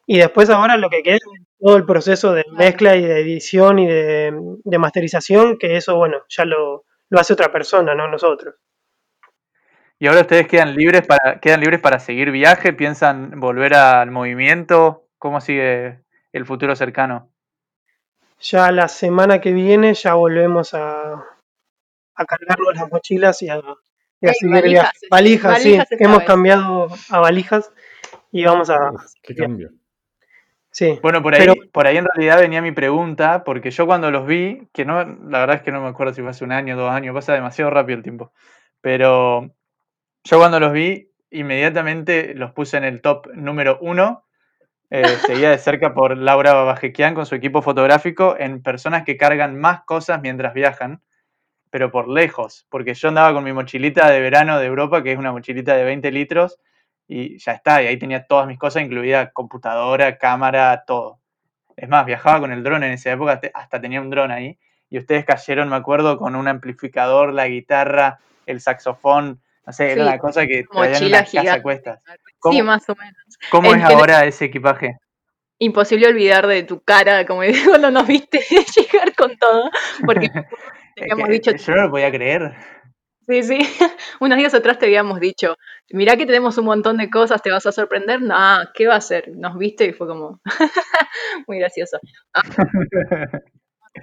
Y después ahora lo que queda es todo el proceso de mezcla y de edición y de, de masterización, que eso, bueno, ya lo, lo hace otra persona, no nosotros. Y ahora ustedes quedan libres para quedan libres para seguir viaje, piensan volver al movimiento, ¿cómo sigue el futuro cercano? Ya la semana que viene ya volvemos a, a cargarnos las mochilas y a, y a seguir valijas, viaje. Valijas, valijas sí, hemos vez. cambiado a valijas y vamos a... Qué cambio. Sí, Bueno, por ahí, Pero- por ahí en realidad venía mi pregunta, porque yo cuando los vi, que no, la verdad es que no me acuerdo si fue hace un año, dos años, pasa demasiado rápido el tiempo. Pero yo cuando los vi, inmediatamente los puse en el top número uno. eh, seguida de cerca por Laura Babajequian con su equipo fotográfico en personas que cargan más cosas mientras viajan, pero por lejos, porque yo andaba con mi mochilita de verano de Europa, que es una mochilita de 20 litros, y ya está, y ahí tenía todas mis cosas, incluida computadora, cámara, todo. Es más, viajaba con el dron en esa época, hasta tenía un dron ahí, y ustedes cayeron, me acuerdo, con un amplificador, la guitarra, el saxofón, no sé, era una cosa que traían Mochila una casa cuestas. Sí, ¿Cómo, más o menos. cómo Es ahora ese equipaje? Imposible olvidar de tu cara, como cuando nos viste llegar con todo, porque dicho, yo no lo podía creer. Sí, sí, unos días atrás te habíamos dicho, mirá que tenemos un montón de cosas, te vas a sorprender, no, ¿qué va a ser? Nos viste y fue como muy gracioso. Ah.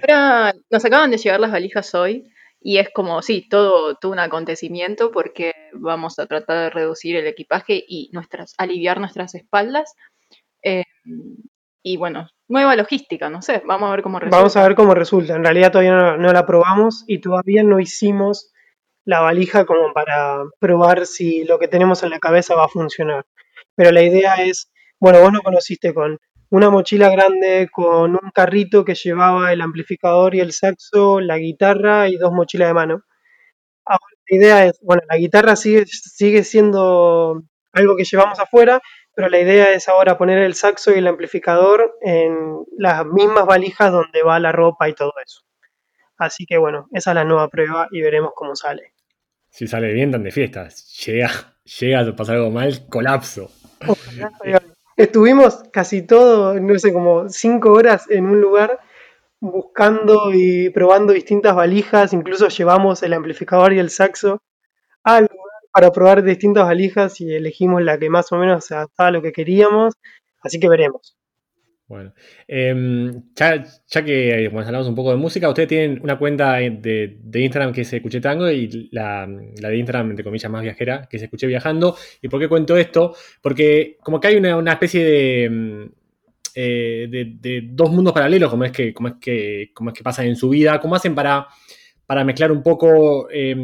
Ahora nos acaban de llegar las valijas hoy y es como, sí, todo, todo un acontecimiento porque vamos a tratar de reducir el equipaje y nuestras, aliviar nuestras espaldas. Eh, y bueno, nueva logística, no sé, vamos a ver cómo resulta. vamos a ver cómo resulta. En realidad todavía no, no la probamos y todavía no hicimos la valija como para probar si lo que tenemos en la cabeza va a funcionar. Pero la idea es, bueno, vos lo conociste con una mochila grande, con un carrito que llevaba el amplificador y el saxo, la guitarra y dos mochilas de mano. Ahora la idea es, bueno, la guitarra sigue, sigue siendo algo que llevamos afuera, pero la idea es ahora poner el saxo y el amplificador en las mismas valijas donde va la ropa y todo eso. Así que bueno, esa es la nueva prueba y veremos cómo sale. Si sale bien, tan de fiestas. Llega, llega a pasar algo mal, colapso. Estuvimos casi todo, no sé, como cinco horas en un lugar buscando y probando distintas valijas, incluso llevamos el amplificador y el saxo al lugar para probar distintas valijas y elegimos la que más o menos se adaptaba a lo que queríamos, así que veremos. Bueno, em, ya, que bueno, hablamos un poco de música, ustedes tienen una cuenta de, Instagram que es Escuché Tango y la, de Instagram, entre comillas, más viajera, que es Escuché Viajando. ¿Y por qué cuento esto? Porque como que hay una, especie de, mm, eh, de, de dos mundos paralelos, como es que, como es que, como es que pasan en su vida, cómo hacen para, para mezclar un poco eh,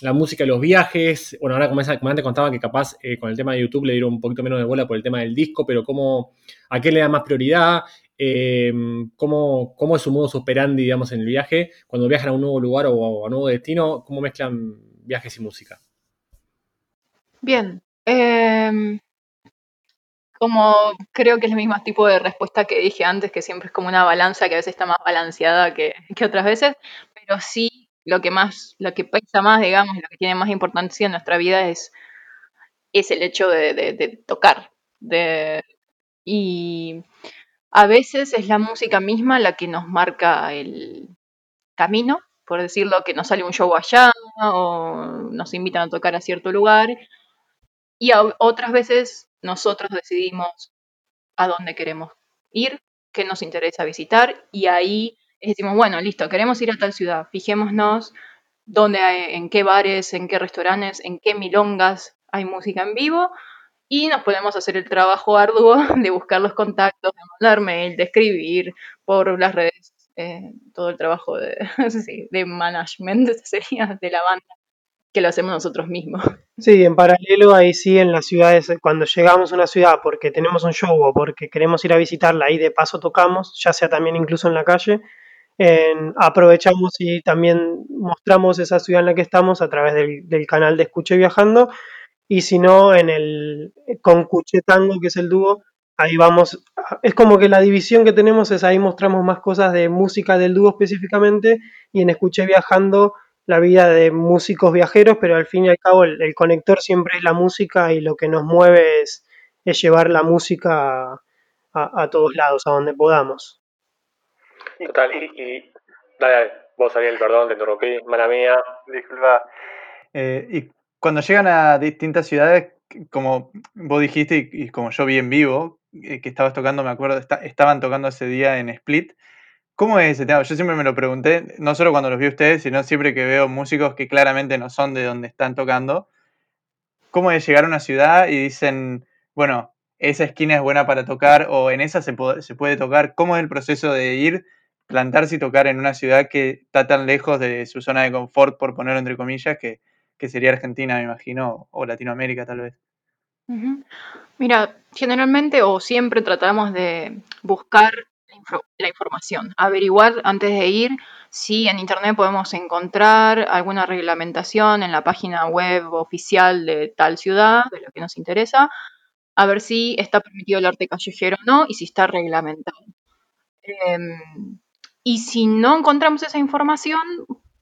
la música y los viajes. Bueno, ahora como, como antes contaba que capaz eh, con el tema de YouTube le dieron un poquito menos de bola por el tema del disco, pero cómo, ¿a qué le da más prioridad? Eh, ¿cómo, ¿Cómo es su modo operandi, digamos, en el viaje? Cuando viajan a un nuevo lugar o a un nuevo destino, ¿cómo mezclan viajes y música? Bien. em, como creo que es el mismo tipo de respuesta que dije antes, que siempre es como una balanza que a veces está más balanceada que otras veces, pero sí lo que más, lo que pesa más, digamos, lo que tiene más importancia en nuestra vida es, es el hecho de, tocar. De, y a veces es la música misma la que nos marca el camino, por decirlo, que nos sale un show allá o nos invitan a tocar a cierto lugar. Y otras veces nosotros decidimos a dónde queremos ir, qué nos interesa visitar, y ahí decimos, bueno, listo, queremos ir a tal ciudad, fijémonos dónde hay- en qué bares, en qué restaurantes, en qué milongas hay música en vivo, y nos podemos hacer el trabajo arduo de buscar los contactos, de mandar mail, de escribir por las redes, eh, todo el trabajo de, sí, de management sería de la banda, que lo hacemos nosotros mismos. Sí, en paralelo ahí sí en las ciudades, cuando llegamos a una ciudad porque tenemos un show o porque queremos ir a visitarla y de paso tocamos, ya sea también incluso en la calle, en- aprovechamos y también mostramos esa ciudad en la que estamos a través del, canal de Escuche Viajando y si no en el con Cuche Tango, que es el dúo, ahí vamos, es como que la división que tenemos es ahí mostramos más cosas de música del dúo específicamente y en Escuché Viajando la vida de músicos viajeros, pero al fin y al cabo el, conector siempre es la música y lo que nos mueve es, es llevar la música a todos lados, a donde podamos. Total, y, y- dale, dale, vos Ariel, perdón, te interrumpí, mala mía. Disculpa. Eh, y cuando llegan a distintas ciudades, como vos dijiste y, y como yo vi en vivo, eh, que estabas tocando, me acuerdo, esta- estaban tocando ese día en Split. ¿Cómo es ese tema? Yo siempre me lo pregunté, no solo cuando los vi a ustedes, sino siempre que veo músicos que claramente no son de donde están tocando. ¿Cómo es llegar a una ciudad y dicen, bueno, esa esquina es buena para tocar o en esa se, po- se puede tocar? ¿Cómo es el proceso de ir, plantarse y tocar en una ciudad que está tan lejos de su zona de confort, por ponerlo entre comillas, que, que sería Argentina, me imagino, o Latinoamérica tal vez? Mira, generalmente o siempre tratamos de buscar la información, averiguar antes de ir si en internet podemos encontrar alguna reglamentación en la página web oficial de tal ciudad, de lo que nos interesa, a ver si está permitido el arte callejero o no y si está reglamentado. Em, y si no encontramos esa información,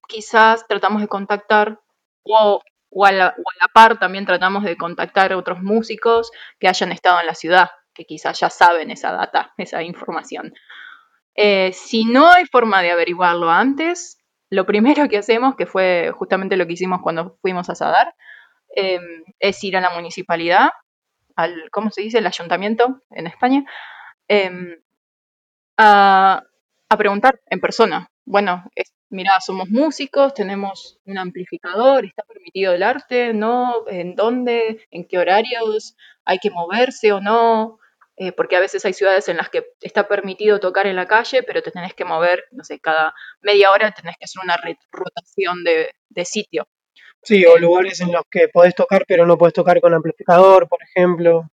quizás tratamos de contactar o, o a la, o a la par también tratamos de contactar a otros músicos que hayan estado en la ciudad, que quizás ya saben esa data, esa información. Eh, si no hay forma de averiguarlo antes, lo primero que hacemos, que fue justamente lo que hicimos cuando fuimos a Sadar, eh, es ir a la municipalidad, al, ¿cómo se dice? El ayuntamiento en España, eh, a, a preguntar en persona. Bueno, es, mira, somos músicos, tenemos un amplificador, está permitido el arte, ¿no? ¿En dónde? ¿En qué horarios? ¿Hay que moverse o no? Eh, porque a veces hay ciudades en las que está permitido tocar en la calle, pero te tenés que mover, no sé, cada media hora tenés que hacer una rotación de, de sitio. Sí, o lugares en los que podés tocar pero no podés tocar con amplificador, por ejemplo.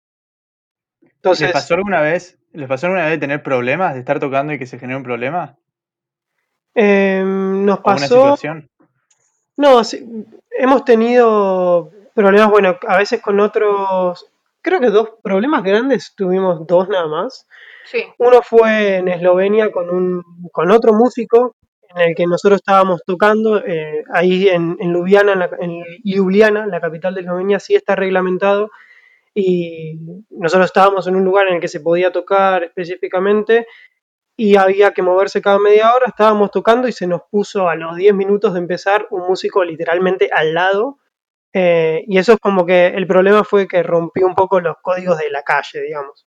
¿Les Entonces, pasó alguna vez, les pasó alguna vez de tener problemas, de estar tocando y que se genere un problema? eh, nos ¿O una pasó... situación? No, sí, hemos tenido problemas, bueno, a veces con otros, creo que dos problemas grandes, tuvimos dos nada más. Sí. Uno fue en Eslovenia con, un, con otro músico en el que nosotros estábamos tocando, eh, ahí en, en, Ljubljana, en, la, en Ljubljana, la capital de Eslovenia, sí está reglamentado y nosotros estábamos en un lugar en el que se podía tocar específicamente y había que moverse cada media hora, estábamos tocando y se nos puso a los 10 minutos de empezar un músico literalmente al lado. Eh, y eso es como que el problema fue que rompió un poco los códigos de la calle, digamos.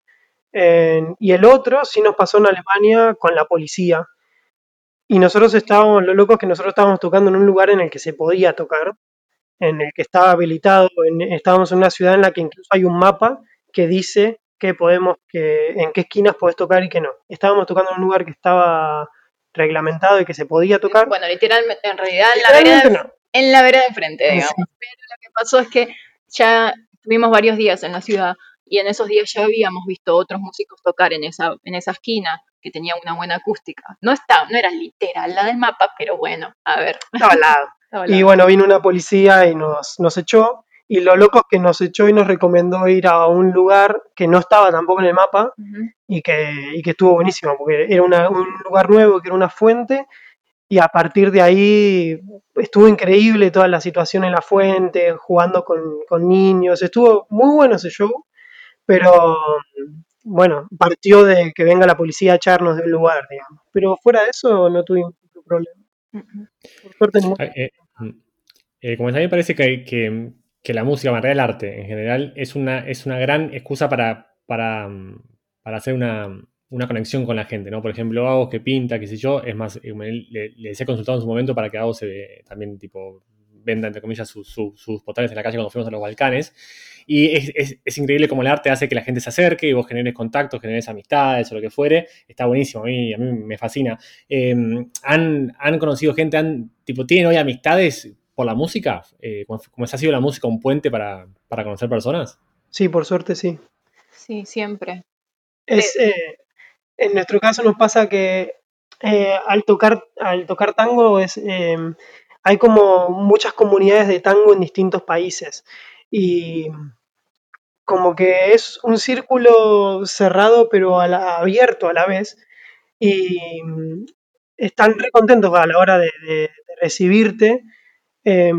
Eh, y el otro sí nos pasó en Alemania con la policía. Y nosotros estábamos, lo loco es que nosotros estábamos tocando en un lugar en el que se podía tocar, en el que estaba habilitado, en, estábamos en una ciudad en la que incluso hay un mapa que dice que podemos, que en qué esquinas podés tocar y qué no. Estábamos tocando en un lugar que estaba reglamentado y que se podía tocar. Bueno, literalmente, en realidad, en la, vereda, no. en la vereda de enfrente, Sí. digamos. Pero lo que pasó es que ya tuvimos varios días en la ciudad y en esos días ya habíamos visto otros músicos tocar en esa, en esa esquina que tenía una buena acústica. No estaba, no era literal la del mapa, pero bueno, a ver. Estaba al lado. Y bueno, vino una policía y nos, nos echó. Y lo loco es que nos echó y nos recomendó ir a un lugar que no estaba tampoco en el mapa y que, y que estuvo buenísimo, porque era una- un lugar nuevo, que era una fuente, y a partir de ahí estuvo increíble toda la situación en la fuente, jugando con, con niños, estuvo muy bueno ese show, pero bueno, partió de que venga la policía a echarnos del lugar, digamos. Pero fuera de eso no tuvimos ningún problema. Ah, eh, mm. Eh, como me parece que, que- que la música, en el arte en general, es una, es una gran excusa para, para, mm, para hacer una, una conexión con la gente, ¿no? Por ejemplo, Agos que pinta, qué sé yo, es más, eh, le- les he consultado en su momento para que Agos se, también, tipo, venda, entre comillas, sus- sus- sus en la calle cuando fuimos a los Balcanes. Y es, es- es increíble cómo el arte hace que la gente se acerque y vos generes contactos, generes amistades o lo que fuere. Está buenísimo, a mí, a mí me fascina. Eh, ¿han, han conocido gente, han, tipo, tienen hoy amistades por la música? Eh, como, como ha sido la música un puente para, para conocer personas. Sí, por suerte sí. Sí, siempre. Es, eh, en nuestro caso nos pasa que eh, al, tocar, al tocar tango es, eh, hay como muchas comunidades de tango en distintos países y como que es un círculo cerrado pero a la- abierto a la vez y mm, están re contentos a la hora de, recibirte eh,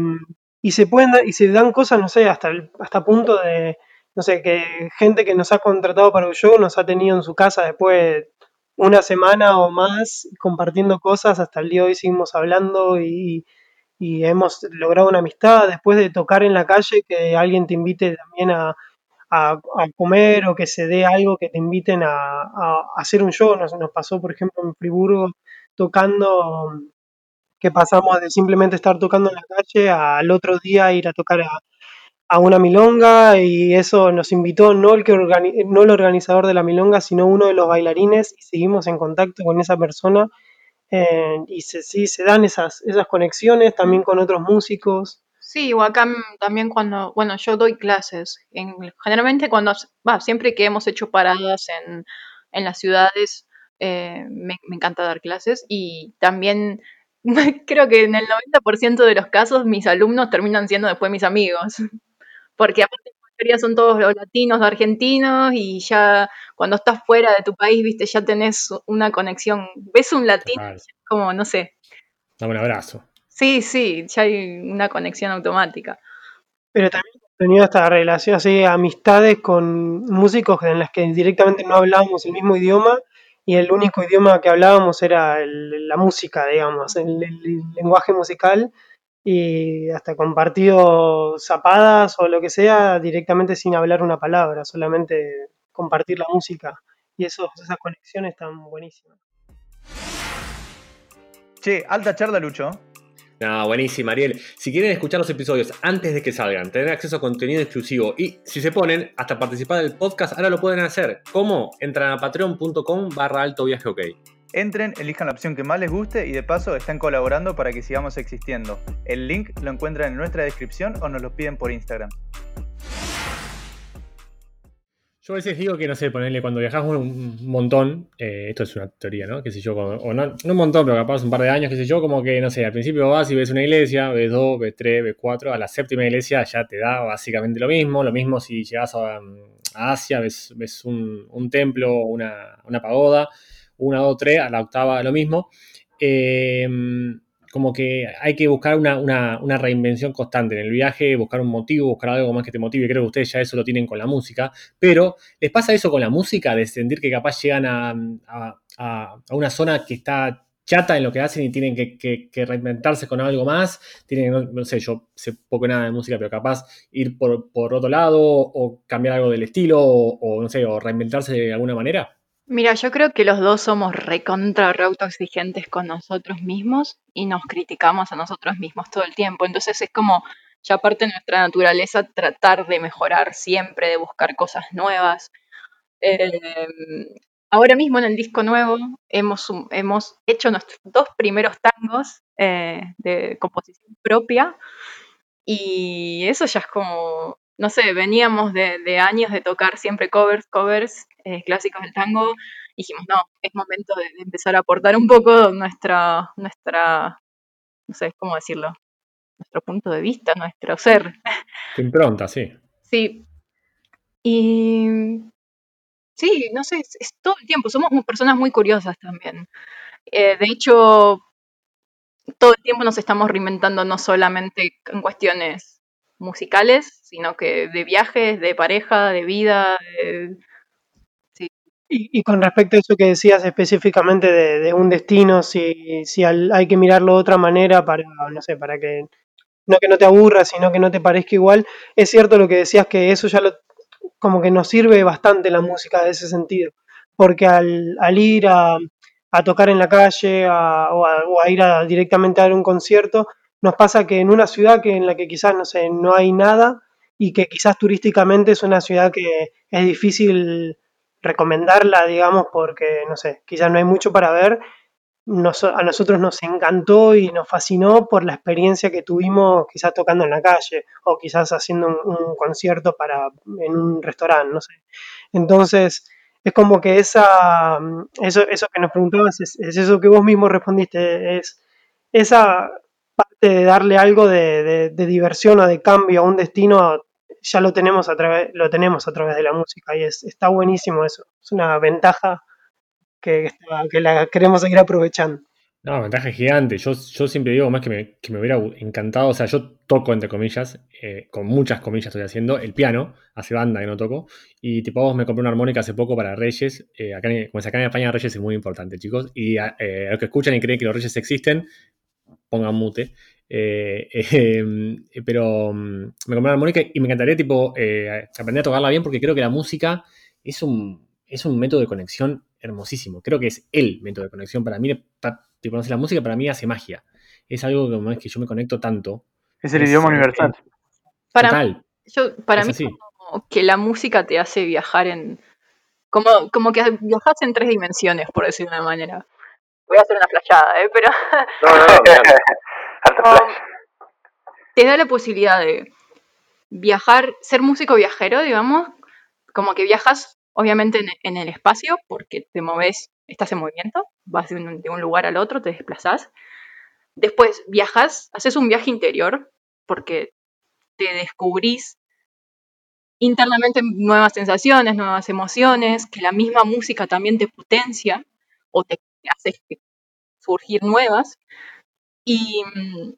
y se pueden y se dan cosas, no sé, hasta hasta punto de, no sé, que gente que nos ha contratado para un show nos ha tenido en su casa después una semana o más compartiendo cosas, hasta el día de hoy seguimos hablando y, y hemos logrado una amistad después de tocar en la calle, que alguien te invite también a, a- comer o que se dé algo que te inviten a, hacer un show. Nos, pasó, por ejemplo, en Friburgo tocando, que pasamos de simplemente estar tocando en la calle al otro día ir a tocar a, una milonga y eso nos invitó no el, que no el organizador de la milonga, sino uno de los bailarines y seguimos en contacto con esa persona eh, y se, sí, se dan esas, esas conexiones también con otros músicos. Sí, o acá también cuando, bueno, yo doy clases. En, generalmente cuando, va, siempre que hemos hecho paradas en, en las ciudades, eh, me, me encanta dar clases y también creo que en el 90% de los casos mis alumnos terminan siendo después mis amigos. Porque aparte la mayoría son todos los latinos, argentinos y ya cuando estás fuera de tu país, viste, ya tenés una conexión. Ves un latino, Total. como, no sé. Dame un abrazo. Sí, sí, ya hay una conexión automática. Pero también hemos tenido esta relación, así, amistades con músicos en las que directamente no hablábamos el mismo idioma y el único idioma que hablábamos era el- la música, digamos, el, el lenguaje musical y hasta compartido zapadas o lo que sea directamente sin hablar una palabra, solamente compartir la música y eso, esas conexiones están buenísimas. Che, alta charla, Lucho. No, buenísimo, Ariel. Si quieren escuchar los episodios antes de que salgan, tener acceso a contenido exclusivo y si se ponen hasta participar del podcast, ahora lo pueden hacer. ¿Cómo? Entran a patreon.com barra alto viaje. Entren, elijan la opción que más les guste y de paso están colaborando para que sigamos existiendo. El link lo encuentran en nuestra descripción o nos lo piden por Instagram. Yo a veces digo que, no sé, ponerle cuando viajas un montón, eh, esto es una teoría, ¿no? Qué sé yo, o no, no un montón, pero capaz un par de años, qué sé yo, como que, no sé, al principio vas y ves una iglesia, ves dos, ves tres, ves cuatro, a la séptima iglesia ya te da básicamente lo mismo, lo mismo si llegas a, Asia, ves, un templo, una, una pagoda, una, dos, tres, a la octava lo mismo. Eh, como que hay que buscar una, una- una reinvención constante en el viaje, buscar un motivo, buscar algo más que te motive. Creo que ustedes ya eso lo tienen con la música. Pero, ¿les pasa eso con la música? De sentir que capaz llegan a, a- una zona que está chata en lo que hacen y tienen que, reinventarse con algo más. Tienen, no, no sé, yo sé poco nada de música, pero capaz ir por, por otro lado o cambiar algo del estilo o, no sé, o reinventarse de alguna manera. Mira, yo creo que los dos somos recontra re autoexigentes con nosotros mismos y nos criticamos a nosotros mismos todo el tiempo. Entonces es como ya parte de nuestra naturaleza tratar de mejorar siempre, de buscar cosas nuevas. Eh, ahora mismo en el disco nuevo hemos, hemos hecho nuestros dos primeros tangos eh, de composición propia y eso ya es como, no sé, veníamos de, de años de tocar siempre covers, covers eh, clásicos del tango. Dijimos, no, es momento de, de empezar a aportar un poco nuestra, nuestra, no sé cómo decirlo, nuestro punto de vista, nuestro ser. Tu impronta, sí. Sí. Y sí, no sé, es, es todo el tiempo. Somos personas muy curiosas también. Eh, de hecho, todo el tiempo nos estamos reinventando no solamente en cuestiones musicales, sino que de viajes, de pareja, de vida. de- Y, y con respecto a eso que decías específicamente de, de un destino, si, si al- hay que mirarlo de otra manera para, no sé, para que no que no te aburra, sino que no te parezca igual, es cierto lo que decías que eso ya lo, como que nos sirve bastante la música de ese sentido, porque al, al ir a, a tocar en la calle a- o, a, ir a, directamente a un concierto, nos pasa que en una ciudad que en la que quizás, no sé, no hay nada y que quizás turísticamente es una ciudad que es difícil recomendarla, digamos, porque, no sé, quizás no hay mucho para ver. Nos- a nosotros nos encantó y nos fascinó por la experiencia que tuvimos quizás tocando en la calle o quizás haciendo un, concierto para, en un restaurante, no sé. Entonces, es como que esa, eso, eso que nos preguntabas es, es eso que vos mismo respondiste, es esa de darle algo de, de- diversión o de cambio a un destino, ya lo tenemos a través, lo tenemos a través de la música y es, está buenísimo eso. Es una ventaja que, que la queremos seguir aprovechando. No, ventaja gigante. Yo, yo siempre digo más que me, que me hubiera encantado. O sea, yo toco, entre comillas, eh, con muchas comillas estoy haciendo, el piano, hace banda que no toco. Y tipo, vos me compré una armónica hace poco para Reyes. eh, acá en, como es acá en España, Reyes es muy importante, chicos. Y eh, a los que escuchan y creen que los Reyes existen, pongan mute. Eh, eh, pero mm, me compré una armónica y me encantaría tipo eh, aprender a tocarla bien porque creo que la música es un, es un método de conexión hermosísimo. Creo que es el método de conexión. Para mí, pa- tipo, no sé, la música para mí hace magia. Es algo que, es que yo me conecto tanto. Es el Es, idioma eh, universal. Para, Total, yo, para es mí, así. como que la música te hace viajar en. Como, como que viajas en tres dimensiones, por decirlo de una manera. Voy a hacer una flashada, ¿eh? Pero. No, no, no, te da la posibilidad de viajar, ser músico viajero, digamos, como que viajas obviamente en, en el espacio porque te moves, estás en movimiento, vas de un, de un lugar al otro, te desplazas. Después viajas, haces un viaje interior porque te descubrís internamente nuevas sensaciones, nuevas emociones, que la misma música también te potencia o te hace surgir nuevas. Y mm,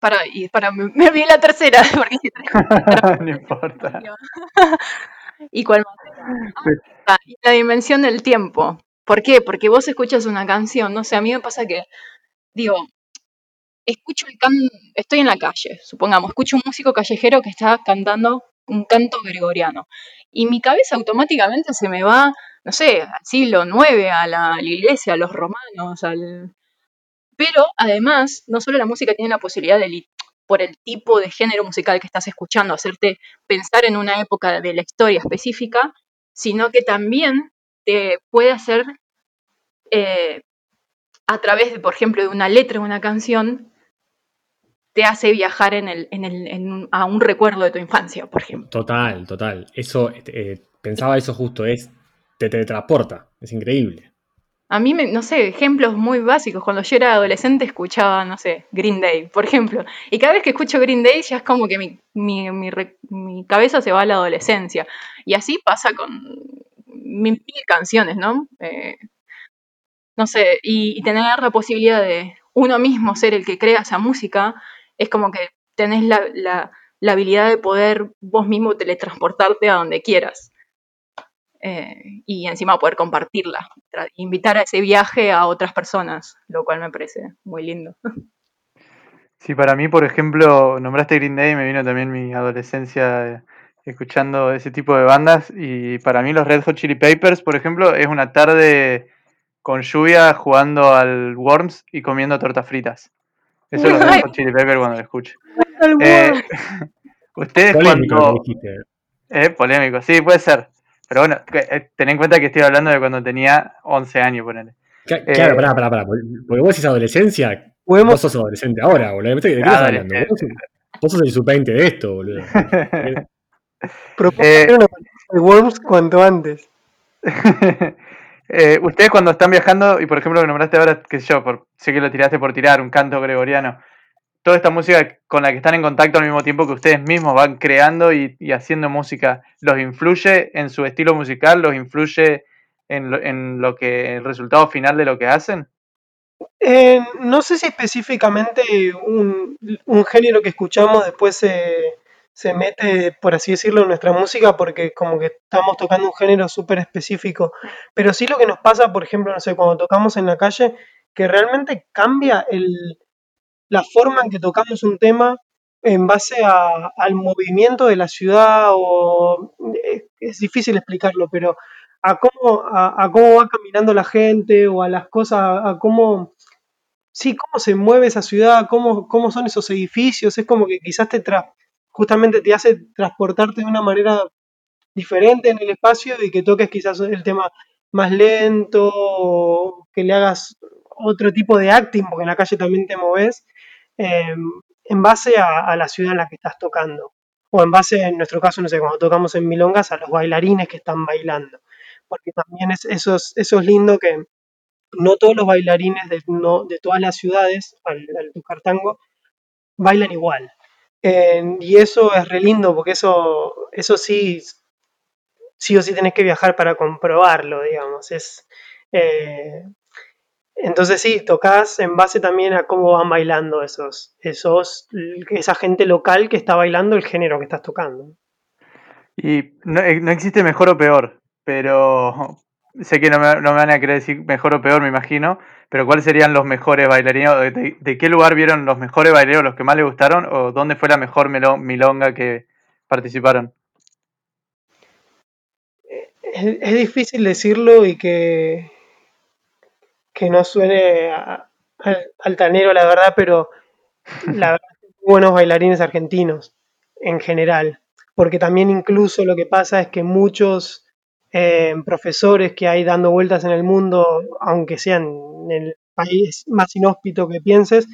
para, y para, me, olvidé la tercera, porque no importa. ¿Y cuál más? Ah, la dimensión del tiempo. ¿Por qué? Porque vos escuchas una canción, no sé, a mí me pasa que, digo, escucho el can estoy en la calle, supongamos, escucho un músico callejero que está cantando un canto gregoriano. Y mi cabeza automáticamente se me va, no sé, al siglo IX, a la, iglesia, a los romanos, al... Pero además, no solo la música tiene la posibilidad de, por el tipo de género musical que estás escuchando, hacerte pensar en una época de la historia específica, sino que también te puede hacer, eh, a través, de, por ejemplo, de una letra de una canción, te hace viajar en el, en el, en a un recuerdo de tu infancia, por ejemplo. Total, total. Eso, eh, pensaba eso justo, es, te teletransporta. Es increíble. A mí, me, no sé, ejemplos muy básicos. Cuando yo era adolescente escuchaba, no sé, Green Day, por ejemplo. Y cada vez que escucho Green Day ya es como que mi, mi, mi, mi cabeza se va a la adolescencia. Y así pasa con mil, mil canciones, ¿no? Eh, no sé, y, y tener la posibilidad de uno mismo ser el que crea esa música, es como que tenés la, la, habilidad de poder vos mismo teletransportarte a donde quieras. Eh, y encima poder compartirla, invitar a ese viaje a otras personas, lo cual me parece muy lindo. Sí, para mí, por ejemplo, nombraste Green Day, me vino también mi adolescencia eh, escuchando ese tipo de bandas y para mí los Red Hot Chili Peppers, por ejemplo, es una tarde con lluvia jugando al Worms y comiendo tortas fritas. Eso es Red Hot Chili Peppers cuando lo escucho. Tal Eh, ustedes Polémico lo cuando... Eh, polémico, sí, puede ser. Pero bueno, eh, ten en cuenta que estoy hablando de cuando tenía 11 años, ponele. Cla- Eh, Claro, pará, pará, pará. Porque vos decís adolescencia, Podemos, vos sos adolescente ahora, boludo. ¿De qué estás hablando? Vos, vos sos el sub-20 de esto, boludo. propongo Eh, Worms cuanto antes. Eh, ustedes cuando están viajando, y por ejemplo lo nombraste ahora, que yo, sé que lo tiraste por tirar, un canto gregoriano, toda esta música con la que están en contacto al mismo tiempo que ustedes mismos van creando y, haciendo música, ¿los influye en su estilo musical? ¿Los influye en en lo que, el resultado final de lo que hacen? Eh, no sé si específicamente un, un género que escuchamos después se, se mete, por así decirlo, en nuestra música porque como que estamos tocando un género súper específico. Pero sí lo que nos pasa, por ejemplo, no sé, cuando tocamos en la calle, que realmente cambia el, la forma en que tocamos un tema en base a- al movimiento de la ciudad o es, es difícil explicarlo, pero a cómo, a, a cómo va caminando la gente o a las cosas, a cómo, sí, cómo se mueve esa ciudad, cómo, cómo son esos edificios, es como que quizás te tra- justamente te hace transportarte de una manera diferente en el espacio y que toques quizás el tema más lento, o que le hagas otro tipo de acting, porque en la calle también te moves, eh, en base a, a la ciudad en la que estás tocando. O en base, en nuestro caso, no sé, cuando tocamos en Milongas, a los bailarines que están bailando. Porque también es, eso, es, eso es lindo que no todos los bailarines de, no, de todas las ciudades, al, al tocar tango, bailan igual. Eh, y eso es re lindo, porque eso, eso sí, sí o sí tenés que viajar para comprobarlo, digamos. Es, eh, entonces sí, tocas en base también a cómo van bailando esos, esos, esa gente local que está bailando el género que estás tocando. Y no, eh, no existe mejor o peor, pero sé que no me, van a querer decir mejor o peor, me imagino, pero ¿cuáles serían los mejores bailarinos? ¿De, qué lugar vieron los mejores bailareros, los que más les gustaron? ¿O dónde fue la mejor milonga que participaron? Es, difícil decirlo y que, que no suene a- al- altanero, la verdad, pero la verdad, buenos bailarines argentinos en general, porque también incluso lo que pasa es que muchos profesores que hay dando vueltas en el mundo, aunque sean en el país más inhóspito que pienses,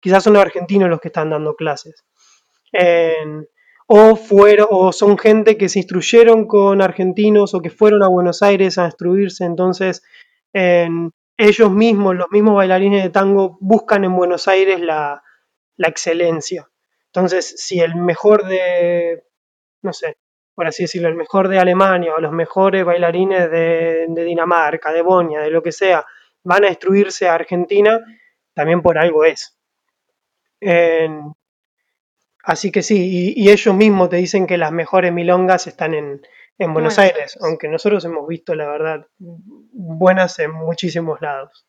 quizás son los argentinos los que están dando clases. O, fueron, o son gente que se instruyeron con argentinos o que fueron a Buenos Aires a instruirse, entonces en- ellos mismos, los mismos bailarines de tango, buscan en Buenos Aires la excelencia. Entonces, si el mejor de, no sé, por así decirlo, el mejor de Alemania o los mejores bailarines de, de Dinamarca, de Bonia, de lo que sea, van a instruirse a Argentina, también por algo es. En- así que sí, y, y ellos mismos te dicen que las mejores milongas están en, en Buenos Aires, aunque nosotros hemos visto, la verdad, buenas en muchísimos lados.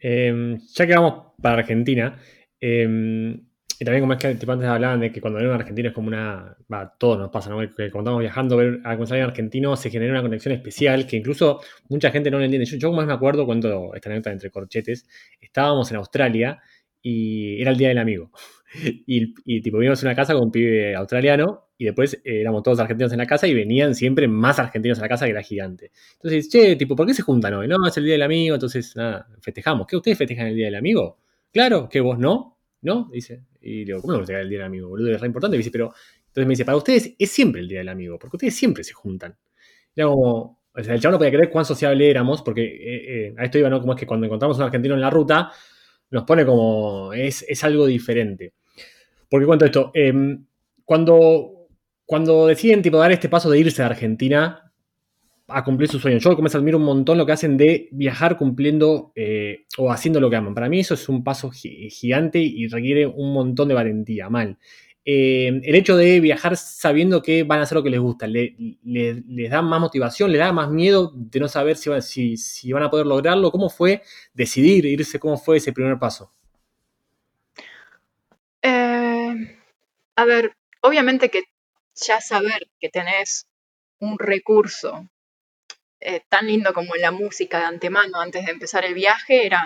Eh, ya que vamos para Argentina, eh, y también como es que tipo, antes hablaban de que cuando ven un argentino es como una. Va, todos nos pasa, ¿no? Que cuando estamos viajando, ver a un argentino se genera una conexión especial que incluso mucha gente no lo entiende. Yo, yo más me acuerdo cuando esta anécdota entre corchetes, estábamos en Australia y era el día del amigo. Y, y, tipo, vimos una casa con un pibe australiano y después eh, éramos todos argentinos en la casa y venían siempre más argentinos a la casa que era gigante. Entonces, che, tipo, ¿por qué se juntan hoy? No, es el día del amigo, entonces, nada, festejamos. ¿Qué ustedes festejan el día del amigo? Claro, que vos no, ¿no? Dice. Y digo, ¿cómo no festejar el día del amigo, boludo? Es re importante. Y dice, pero. Entonces me dice, para ustedes es siempre el día del amigo, porque ustedes siempre se juntan. Era como. O sea, el chabón no podía creer cuán sociable éramos, porque eh, eh, a esto iba, ¿no? Como es que cuando encontramos a un argentino en la ruta, nos pone como. Es, es algo diferente. Porque cuento esto. eh, cuando, cuando deciden tipo, dar este paso de irse a Argentina a cumplir sus sueños, yo comienzo a admirar un montón lo que hacen de viajar cumpliendo eh, o haciendo lo que aman. Para mí eso es un paso gi- gigante y requiere un montón de valentía, mal. Eh, el hecho de viajar sabiendo que van a hacer lo que les gusta, le- le- les da más motivación, les da más miedo de no saber si, van- si- si van a poder lograrlo. ¿Cómo fue decidir irse? ¿Cómo fue ese primer paso? Eh, a ver, obviamente que ya saber que tenés un recurso eh, tan lindo como la música de antemano antes de empezar el viaje era,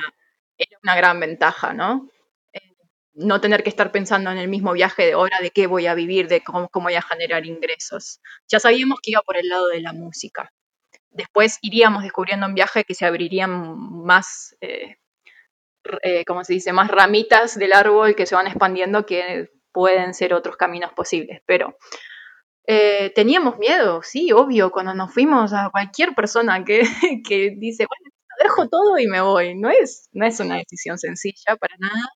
una gran ventaja, ¿no? Eh, no tener que estar pensando en el mismo viaje de hora de qué voy a vivir, de cómo, cómo voy a generar ingresos. Ya sabíamos que iba por el lado de la música. Después iríamos descubriendo en viaje que se abrirían más, eh, ¿cómo se dice? Más ramitas del árbol que se van expandiendo que pueden ser otros caminos posibles. Pero eh, teníamos miedo, sí, obvio, cuando nos fuimos a cualquier persona que, que dice, bueno, dejo todo y me voy. No es, no es una decisión sencilla para nada.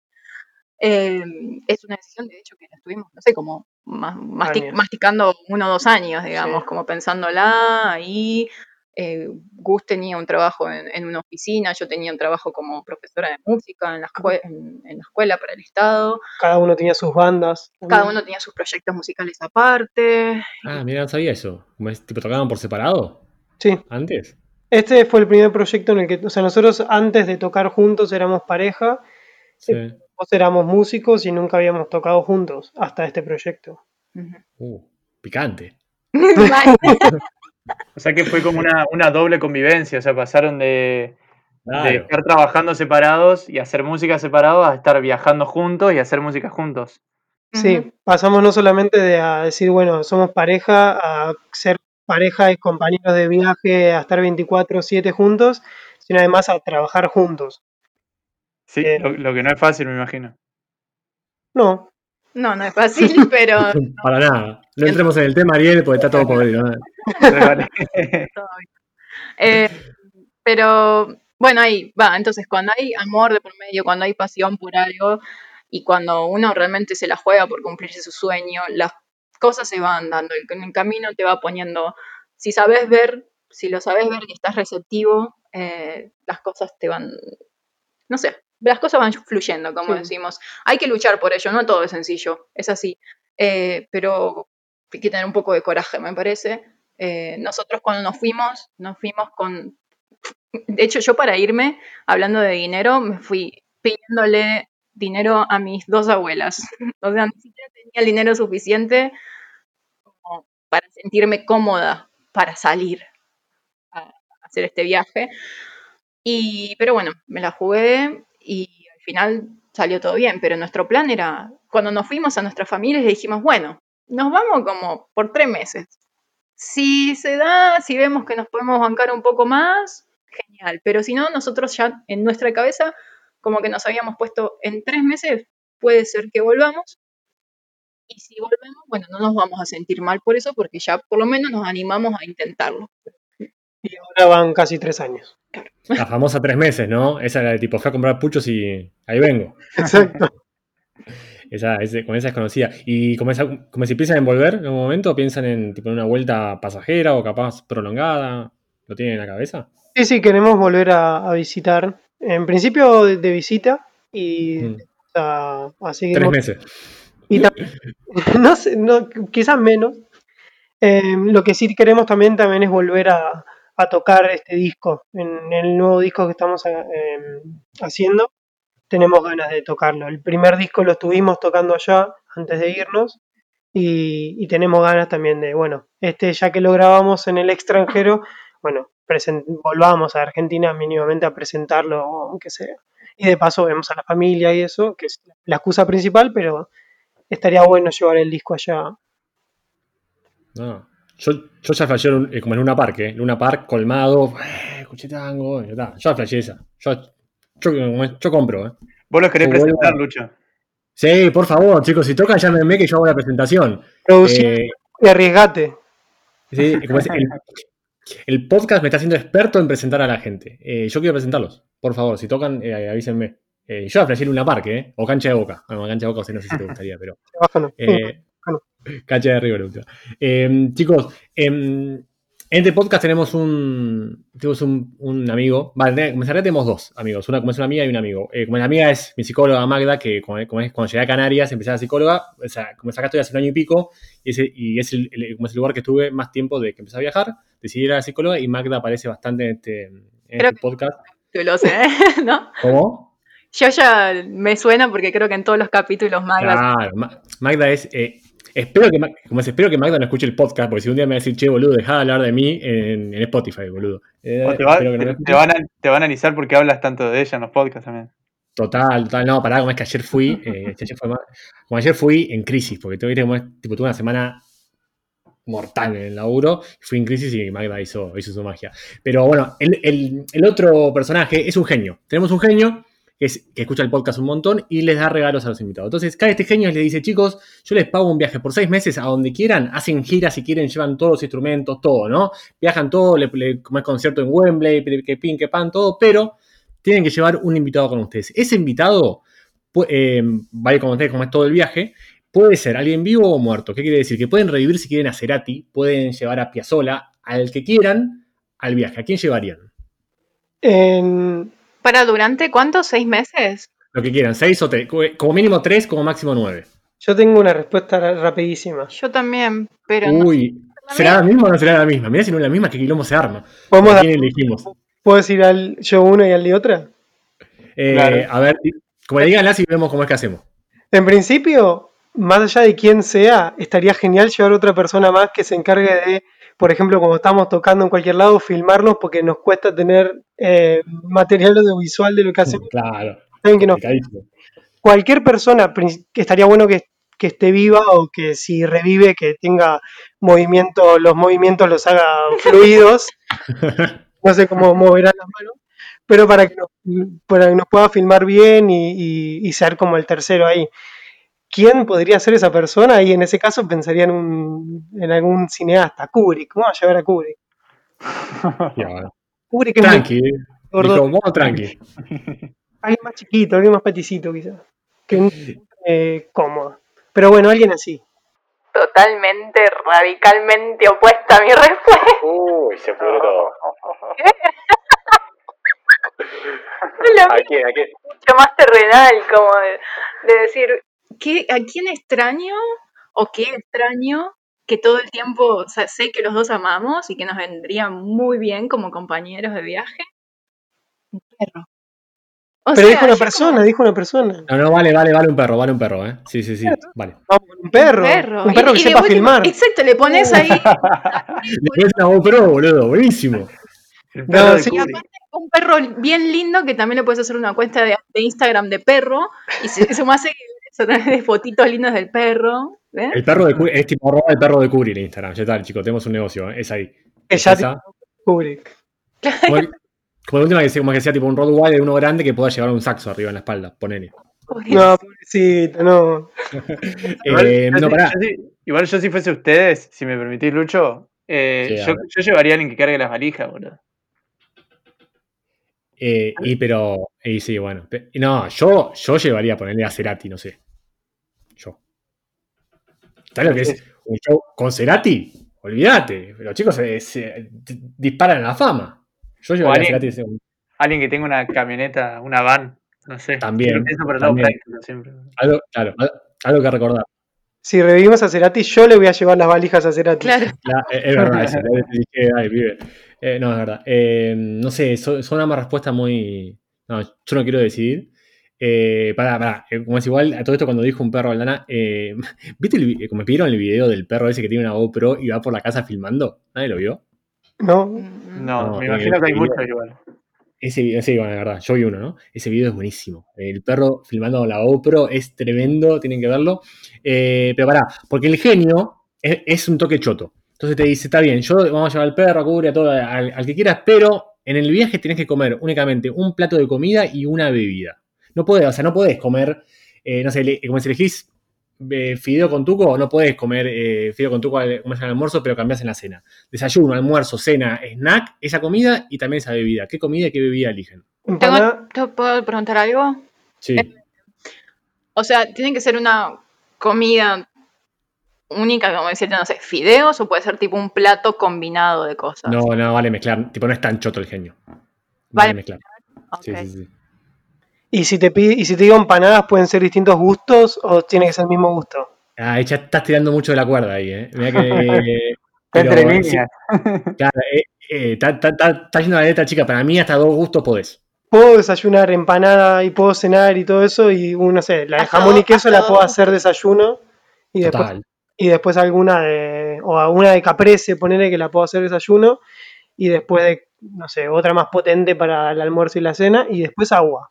Eh, es una decisión, de hecho, que la estuvimos, no sé, como ma- masti- Años. masticando uno o dos años, digamos, Sí. como pensándola ahí. Eh, Gus tenía un trabajo en, en una oficina, yo tenía un trabajo como profesora de música en la, en- en la escuela para el Estado. Cada uno tenía sus bandas. Cada también. uno tenía sus proyectos musicales aparte. Ah, mira, no sabía eso. ¿Tipo tocaban por separado Sí. antes? Este fue el primer proyecto en el que, o sea, nosotros antes de tocar juntos éramos pareja, Sí. vos éramos músicos y nunca habíamos tocado juntos hasta este proyecto. Uh, picante. O sea que fue como una, una doble convivencia, o sea, pasaron de, estar trabajando separados y hacer música separados a estar viajando juntos y hacer música juntos. Sí, pasamos no solamente de a decir, bueno, somos pareja, a ser pareja y compañeros de viaje, a estar 24/7 juntos, sino además a trabajar juntos. Sí, Eh. lo, lo que no es fácil, me imagino. No, No, no es fácil, pero Para nada. No entremos en el tema, Ariel, porque está todo podrido. ¿no? Eh, pero bueno, ahí va. Entonces, cuando hay amor de por medio, cuando hay pasión por algo y cuando uno realmente se la juega por cumplirse su sueño, las cosas se van dando. El, el camino te va poniendo. Si sabes ver, si lo sabes ver y estás receptivo, eh, las cosas te van. No sé, las cosas van fluyendo, como Sí. decimos. Hay que luchar por ello, no todo es sencillo, es así. Eh, pero hay que tener un poco de coraje, me parece. Eh, nosotros cuando nos fuimos, nos fuimos con... De hecho, yo para irme, hablando de dinero, me fui pidiéndole dinero a mis dos abuelas. O sea, ni siquiera tenía el dinero suficiente para sentirme cómoda para salir a hacer este viaje. Y, pero bueno, me la jugué y al final salió todo bien. Pero nuestro plan era, cuando nos fuimos a nuestras familias, le dijimos, bueno, nos vamos como por tres meses. Si se da, si vemos que nos podemos bancar un poco más, genial. Pero si no, nosotros ya en nuestra cabeza, como que nos habíamos puesto en tres meses, puede ser que volvamos. Y si volvemos, bueno, no nos vamos a sentir mal por eso, porque ya por lo menos nos animamos a intentarlo. y ahora van casi tres años. La famosa tres meses, ¿no? Esa era de tipo, fui a comprar puchos y ahí vengo. Exacto. Esa, con esa es conocida. Y como, esa- como si piensan en volver en un momento, piensan en tipo en una vuelta pasajera o capaz prolongada. ¿Lo tienen en la cabeza? Sí, sí, queremos volver a, a visitar. En principio de, de visita y Mm. a, a seguir. Tres meses. Y no sé, no, quizás menos. Eh, lo que sí queremos también, también es volver a, a tocar este disco. En el nuevo disco que estamos eh, haciendo, tenemos ganas de tocarlo. El primer disco lo estuvimos tocando allá antes de irnos y, tenemos ganas también de, bueno, este ya que lo grabamos en el extranjero, bueno, volvamos a Argentina mínimamente a presentarlo, aunque sea. Y de paso vemos a la familia y eso, que es la excusa principal, pero estaría bueno llevar el disco allá. No. Yo, yo ya flashé eh, como en Luna Park, ¿eh? Luna Park colmado. Eh, escuché tango. ya está. Esa. Yo, yo, yo compro, ¿eh? Vos los querés presentar, Lucho. Sí, por favor, chicos, si tocan, llámenme que yo hago la presentación. Producir Eh, y arriesgate. sí, como es, el, el podcast me está haciendo experto en presentar a la gente. Eh, yo quiero presentarlos. Por favor, si tocan, eh, avísenme. Eh, yo flashé Luna Park, ¿eh? O Cancha de Boca. Bueno, Cancha de Boca, no sé si te gustaría, pero. Bájalo. Eh, Bájalo. cancha de River. Eh, chicos, em, en este podcast tenemos un, tenemos un, un amigo. Vale, tenemos dos amigos. Una como es una amiga y un amigo. Eh, como la amiga es mi psicóloga Magda, que como, como es, cuando llegué a Canarias empecé a ser psicóloga. O sea, como acá estoy hace un año y pico, y, ese, y es, el, el- como es el lugar que estuve más tiempo de que empecé a viajar. Decidí ir a la psicóloga y Magda aparece bastante en este, en Creo este que- podcast. Tú lo sé, ¿no? ¿Cómo? Yo ya me suena porque creo que en todos los capítulos Magda Claro, Ma- Magda es. eh, espero que, como es, espero que Magda no escuche el podcast, porque si un día me va a decir, che, boludo, dejá de hablar de mí en, en Spotify, boludo. Eh, te, va- no van a, te van a analizar porque hablas tanto de ella en los podcasts también. Total, total, no, pará, como es que ayer fui, eh, ayer fue más- como ayer fui en crisis, porque tuve, como es- tipo, tuve una semana mortal en el laburo, fui en crisis y Magda hizo, hizo su magia. Pero bueno, el, el- el otro personaje es un genio. Tenemos un genio que, es- que escucha el podcast un montón y les da regalos a los invitados. Entonces, cae este genio y le dice, chicos, yo les pago un viaje por seis meses a donde quieran, hacen giras si quieren, llevan todos los instrumentos, todo, ¿no? Viajan todo, le, le como concierto en Wembley, que pin, que pan, todo, pero tienen que llevar un invitado con ustedes. Ese invitado, eh, con ustedes como es todo el viaje, puede ser alguien vivo o muerto. ¿Qué quiere decir? Que pueden revivir si quieren a Cerati, pueden llevar a Piazzola, al que quieran, al viaje. ¿A quién llevarían? ¿Para durante cuántos? ¿Seis meses? Lo que quieran, seis o tres, como mínimo tres, como máximo nueve. yo tengo una respuesta ra- rapidísima. Yo también, pero no. Uy, ¿será la misma o no será la misma? Mirá si no es la misma, que quilombo se arma. Podemos ¿A dar- quién elegimos? ¿Puedo decir al yo una y al de otra? Eh, Claro. A ver, como le digan y vemos cómo es que hacemos. En principio, más allá de quién sea, estaría genial llevar otra persona más que se encargue de, por ejemplo, cuando estamos tocando en cualquier lado, filmarnos porque nos cuesta tener eh, material audiovisual de lo que hacemos. Claro, que cualquier persona, que estaría bueno que, que esté viva o que si revive, que tenga movimiento, los movimientos los haga fluidos. No sé cómo moverá las manos, pero para que nos, para que nos pueda filmar bien y, y- y ser como el tercero ahí. ¿Quién podría ser esa persona? Y en ese caso pensaría en, un, en algún cineasta, Kubrick. ¿Cómo va a llevar a Kubrick? Ya, bueno. Kubrick es muy Tranqui, vamos tranqui. Alguien más chiquito, alguien más paticito quizás. Que eh, cómodo. Pero bueno, alguien así. Totalmente, radicalmente opuesta a mi respuesta. Uy, se pudrió todo. Lo ¿A quién? ¿A quién? mucho más terrenal, como de, de decir, ¿qué, ¿a quién extraño o qué extraño que todo el tiempo, o sea, sé que los dos amamos y que nos vendría muy bien como compañeros de viaje? Un perro. O Pero sea, dijo una persona, como- dijo una persona. No, no, vale, vale, vale un perro, vale un perro, ¿eh? Sí, sí, sí, vale. Vamos con un perro. Un perro, Un perro Y- que y sepa filmar. Exacto, le pones ahí Le pones una GoPro, boludo, buenísimo. No, sí, Kubrick. un perro bien lindo que también le puedes hacer una cuenta de, de Instagram de perro y se, se me hace de fotitos lindos del perro. El perro de Kubrick, es tipo arroba el perro de Kubrick en Instagram. Ya está, chicos, tenemos un negocio, ¿eh? es ahí. Es ya. Kubrick. Como, el- como última que sea, como que sea tipo un Rottweiler uno grande que pueda llevar un saxo arriba en la espalda, ponele. No, pobrecito, no. Igual, Eh, yo no, si- pará. yo igual yo si fuese ustedes, si me permitís, Lucho, eh, Sí, yo, llevaría a alguien que cargue las valijas, boludo. Eh, y pero, y sí, bueno. No, yo, yo llevaría a ponerle a Cerati, no sé. Yo. ¿Sabes lo que es un show con Cerati? Olvídate. Los chicos se, se d- disparan a la fama. Yo llevaría a alguien- Cerati ese- Alguien que tenga una camioneta, una van, no sé. También, Eso por el lado práctico siempre. algo, claro, al- algo que recordar. Si revivimos a Cerati, yo le voy a llevar las valijas a Cerati. Claro. La- es es verdad eso. le dije, ay, pibe. Eh, no, es verdad. Eh, no sé, son, son una respuesta muy. No, yo no quiero decidir. Eh, pará, pará. eh, como es igual, a todo esto cuando dijo un perro Aldana, eh, ¿viste el, como me pidieron el video del perro ese que tiene una GoPro y va por la casa filmando? ¿Nadie lo vio? ¿No? No, No, me imagino que hay muchos igual. Ese video, sí, bueno, de verdad, yo vi uno, ¿no? Ese video es buenísimo. El perro filmando la GoPro es tremendo, tienen que verlo. Eh, pero pará, porque el genio es, es un toque choto. Entonces te dice, está bien, yo vamos a llevar al perro, a cubre, a todo, al, al que quieras, pero en el viaje tenés que comer únicamente un plato de comida y una bebida. No podés, o sea, no podés comer, eh, no sé, le- como si elegís eh, fideo con tuco, no podés comer eh, fideo con tuco al, al almuerzo, pero cambiás en la cena. Desayuno, almuerzo, cena, snack, esa comida y también esa bebida. ¿Qué comida y qué bebida eligen? ¿Tengo, ¿te ¿Puedo preguntar algo? Sí. O sea, ¿tiene que ser una comida única, como decirte, no sé, fideos o puede ser tipo un plato combinado de cosas? No, no, vale mezclar. Tipo, no es tan choto el genio. Vale, Vale. mezclar. Sí, sí, sí. Y si te pide, y si te digo empanadas, ¿pueden ser distintos gustos o tiene que ser el mismo gusto? Ah, ya estás tirando mucho de la cuerda ahí, ¿eh? Mirá que. Está pero, entre sí, líneas. claro, eh, eh, está, yendo la letra, chica. Para mí, hasta dos gustos podés. Puedo desayunar empanada y puedo cenar y todo eso y uh, no sé, la de jamón y queso la puedo hacer desayuno y después, Total. y después alguna de, o alguna de caprese, ponerle que la puedo hacer desayuno y después de, no sé, otra más potente para el almuerzo y la cena y después agua.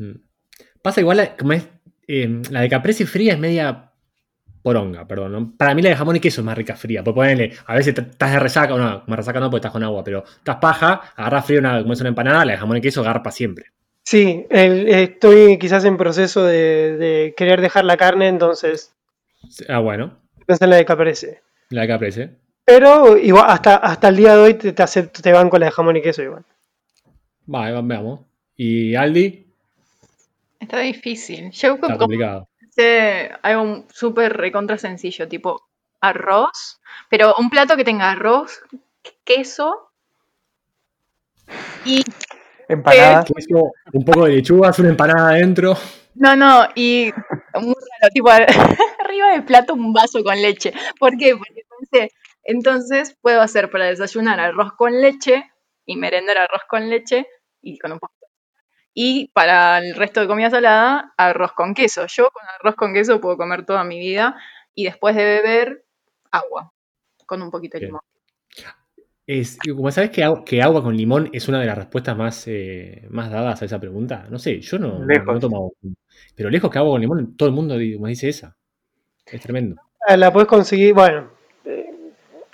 Mm. Pasa igual, la- como es, eh, la de caprese fría es media poronga, perdón. ¿no? Para mí la de jamón y queso es más rica fría. Pues ponerle, a veces estás de resaca, no, como resaca no porque estás con agua, pero estás paja, agarras frío una, como es una empanada, la de jamón y queso garpa siempre. Sí, el- estoy quizás en proceso de, de querer dejar la carne, entonces Ah, bueno, pensé en la de caprese. la de caprese. Pero igual hasta, hasta el día de hoy te, te acepto, te banco la de jamón y queso igual. Va, va, veamos. Y Aldi, Está difícil. Yo está como complicado. hice algo súper recontra sencillo, tipo arroz, pero un plato que tenga arroz, queso y Empanadas. Queso, un poco de lechugas, una empanada adentro. no, no, y muy raro, tipo arriba del plato un vaso con leche. ¿Por qué? Porque pensé, entonces puedo hacer para desayunar arroz con leche y merendar arroz con leche y con un poco y para el resto de comida salada, arroz con queso. Yo con arroz con queso puedo comer toda mi vida y después de beber, agua con un poquito de limón. Es, y como sabes que, agua- que agua con limón es una de las respuestas más, eh, más dadas a esa pregunta, no sé, yo no, no, no tomo agua. Pero lejos que agua con limón, todo el mundo me dice esa. Es tremendo. Ah, La podés conseguir, bueno, eh,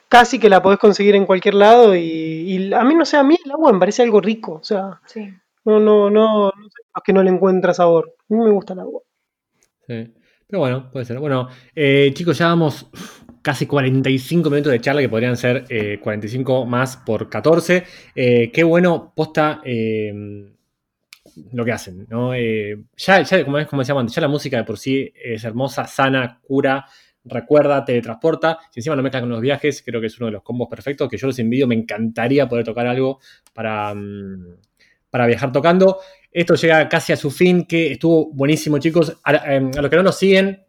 casi que la podés conseguir en cualquier lado y, y a mí no sé, a mí el agua me parece algo rico, o sea, Sí. No, no, no, no los que no le encuentra sabor. A mí me gusta el agua. Sí. Pero bueno, puede ser. Bueno, eh, chicos, ya vamos casi 45 minutos de charla que podrían ser eh, 45 más por 14. Eh, qué bueno, posta eh, lo que hacen, ¿no? Ya, ya, como, es, como decíamos antes, ya la música de por sí es hermosa, sana, cura, recuerda, teletransporta. Si encima lo mezclan con los viajes, creo que es uno de los combos perfectos, que yo los envío, me encantaría poder tocar algo para, mm, para viajar tocando. Esto llega casi a su fin, que estuvo buenísimo, chicos. A, a los que no nos siguen,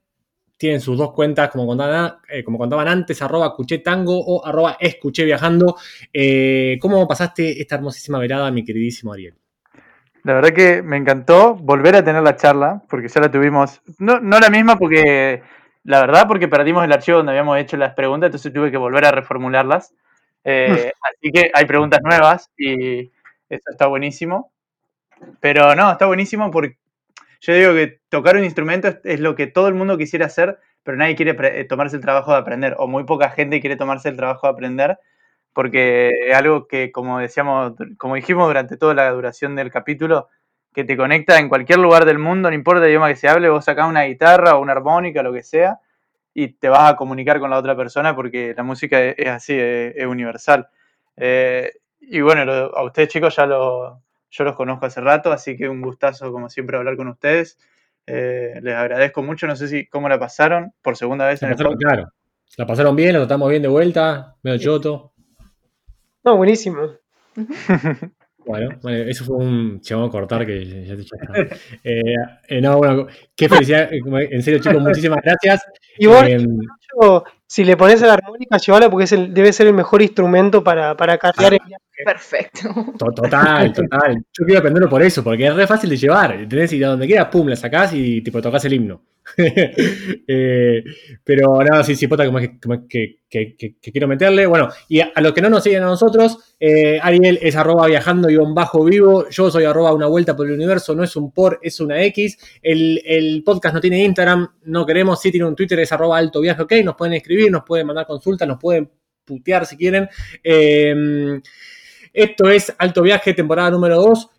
tienen sus dos cuentas, como contaban, eh, como contaban antes, arroba escuché tango o arroba escuché viajando. Eh, ¿Cómo pasaste esta hermosísima velada, mi queridísimo Ariel? La verdad que me encantó volver a tener la charla, porque ya la tuvimos, no, no la misma porque, la verdad, porque perdimos el archivo donde habíamos hecho las preguntas, entonces tuve que volver a reformularlas. Eh, así que hay preguntas nuevas y eso está buenísimo. Pero no, está buenísimo porque yo digo que tocar un instrumento es, es lo que todo el mundo quisiera hacer, pero nadie quiere eh, tomarse el trabajo de aprender, o muy poca gente quiere tomarse el trabajo de aprender, porque es algo que, como decíamos, como dijimos durante toda la duración del capítulo, que te conecta en cualquier lugar del mundo, no importa el idioma que se hable, vos sacás una guitarra o una armónica, lo que sea, y te vas a comunicar con la otra persona porque la música es así, es, es universal. Eh, y bueno, lo- a ustedes chicos ya lo, yo los conozco hace rato, así que un gustazo como siempre hablar con ustedes. Eh, les agradezco mucho, no sé si cómo la pasaron por segunda vez La en el podcast. claro. La pasaron bien, la tratamos bien de vuelta, medio choto. No, buenísimo. Bueno, bueno, eso fue un. Che, vamos a cortar que ya, está. Eh, eh, no, bueno, qué felicidad. eh, En serio, chicos, muchísimas gracias. Y vos, Eh, Nacho, si le pones a la armónica, llévala porque es el, debe ser el mejor instrumento para, para cargar en viaje. Perfecto. To- Total, total. Yo quiero aprenderlo por eso, porque es re fácil de llevar. ¿Entendés? Y a donde quieras, pum, la sacás y tipo tocas el himno. Eh, pero nada, sí, sí, pota, como es que, quiero meterle. Bueno, y a, los que no nos siguen a nosotros, eh, Ariel es arroba viajando guion bajo vivo. Yo soy arroba una vuelta por el universo. No es un por, es una X. El, el podcast no tiene Instagram, no queremos. Sí tiene un Twitter, es arroba alto viaje, ok. Nos pueden escribir, nos pueden mandar consultas, nos pueden putear si quieren. Eh, esto es Alto Viaje, temporada número 2.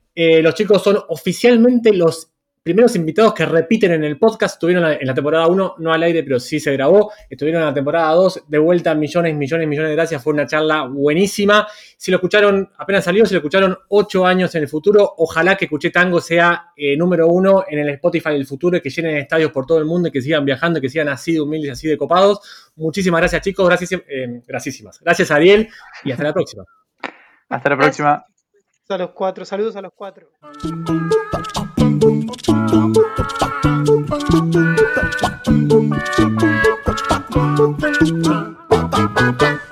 los chicos son oficialmente los primeros invitados que repiten en el podcast. Estuvieron en la temporada 1, no al aire, pero sí se grabó. Estuvieron en la temporada 2, de vuelta, millones, millones, millones de gracias. Fue una charla buenísima. Si lo escucharon, apenas salió, si lo escucharon 8 años en el futuro, ojalá que Escuché Tango sea eh, número 1 en el Spotify del futuro y que llenen estadios por todo el mundo y que sigan viajando, y que sigan así de humildes, así de copados. Muchísimas gracias, chicos. Gracias, eh, gracias. Gracias, Ariel, y hasta la próxima. Hasta la próxima. A los cuatro, saludos a los cuatro. Thank you.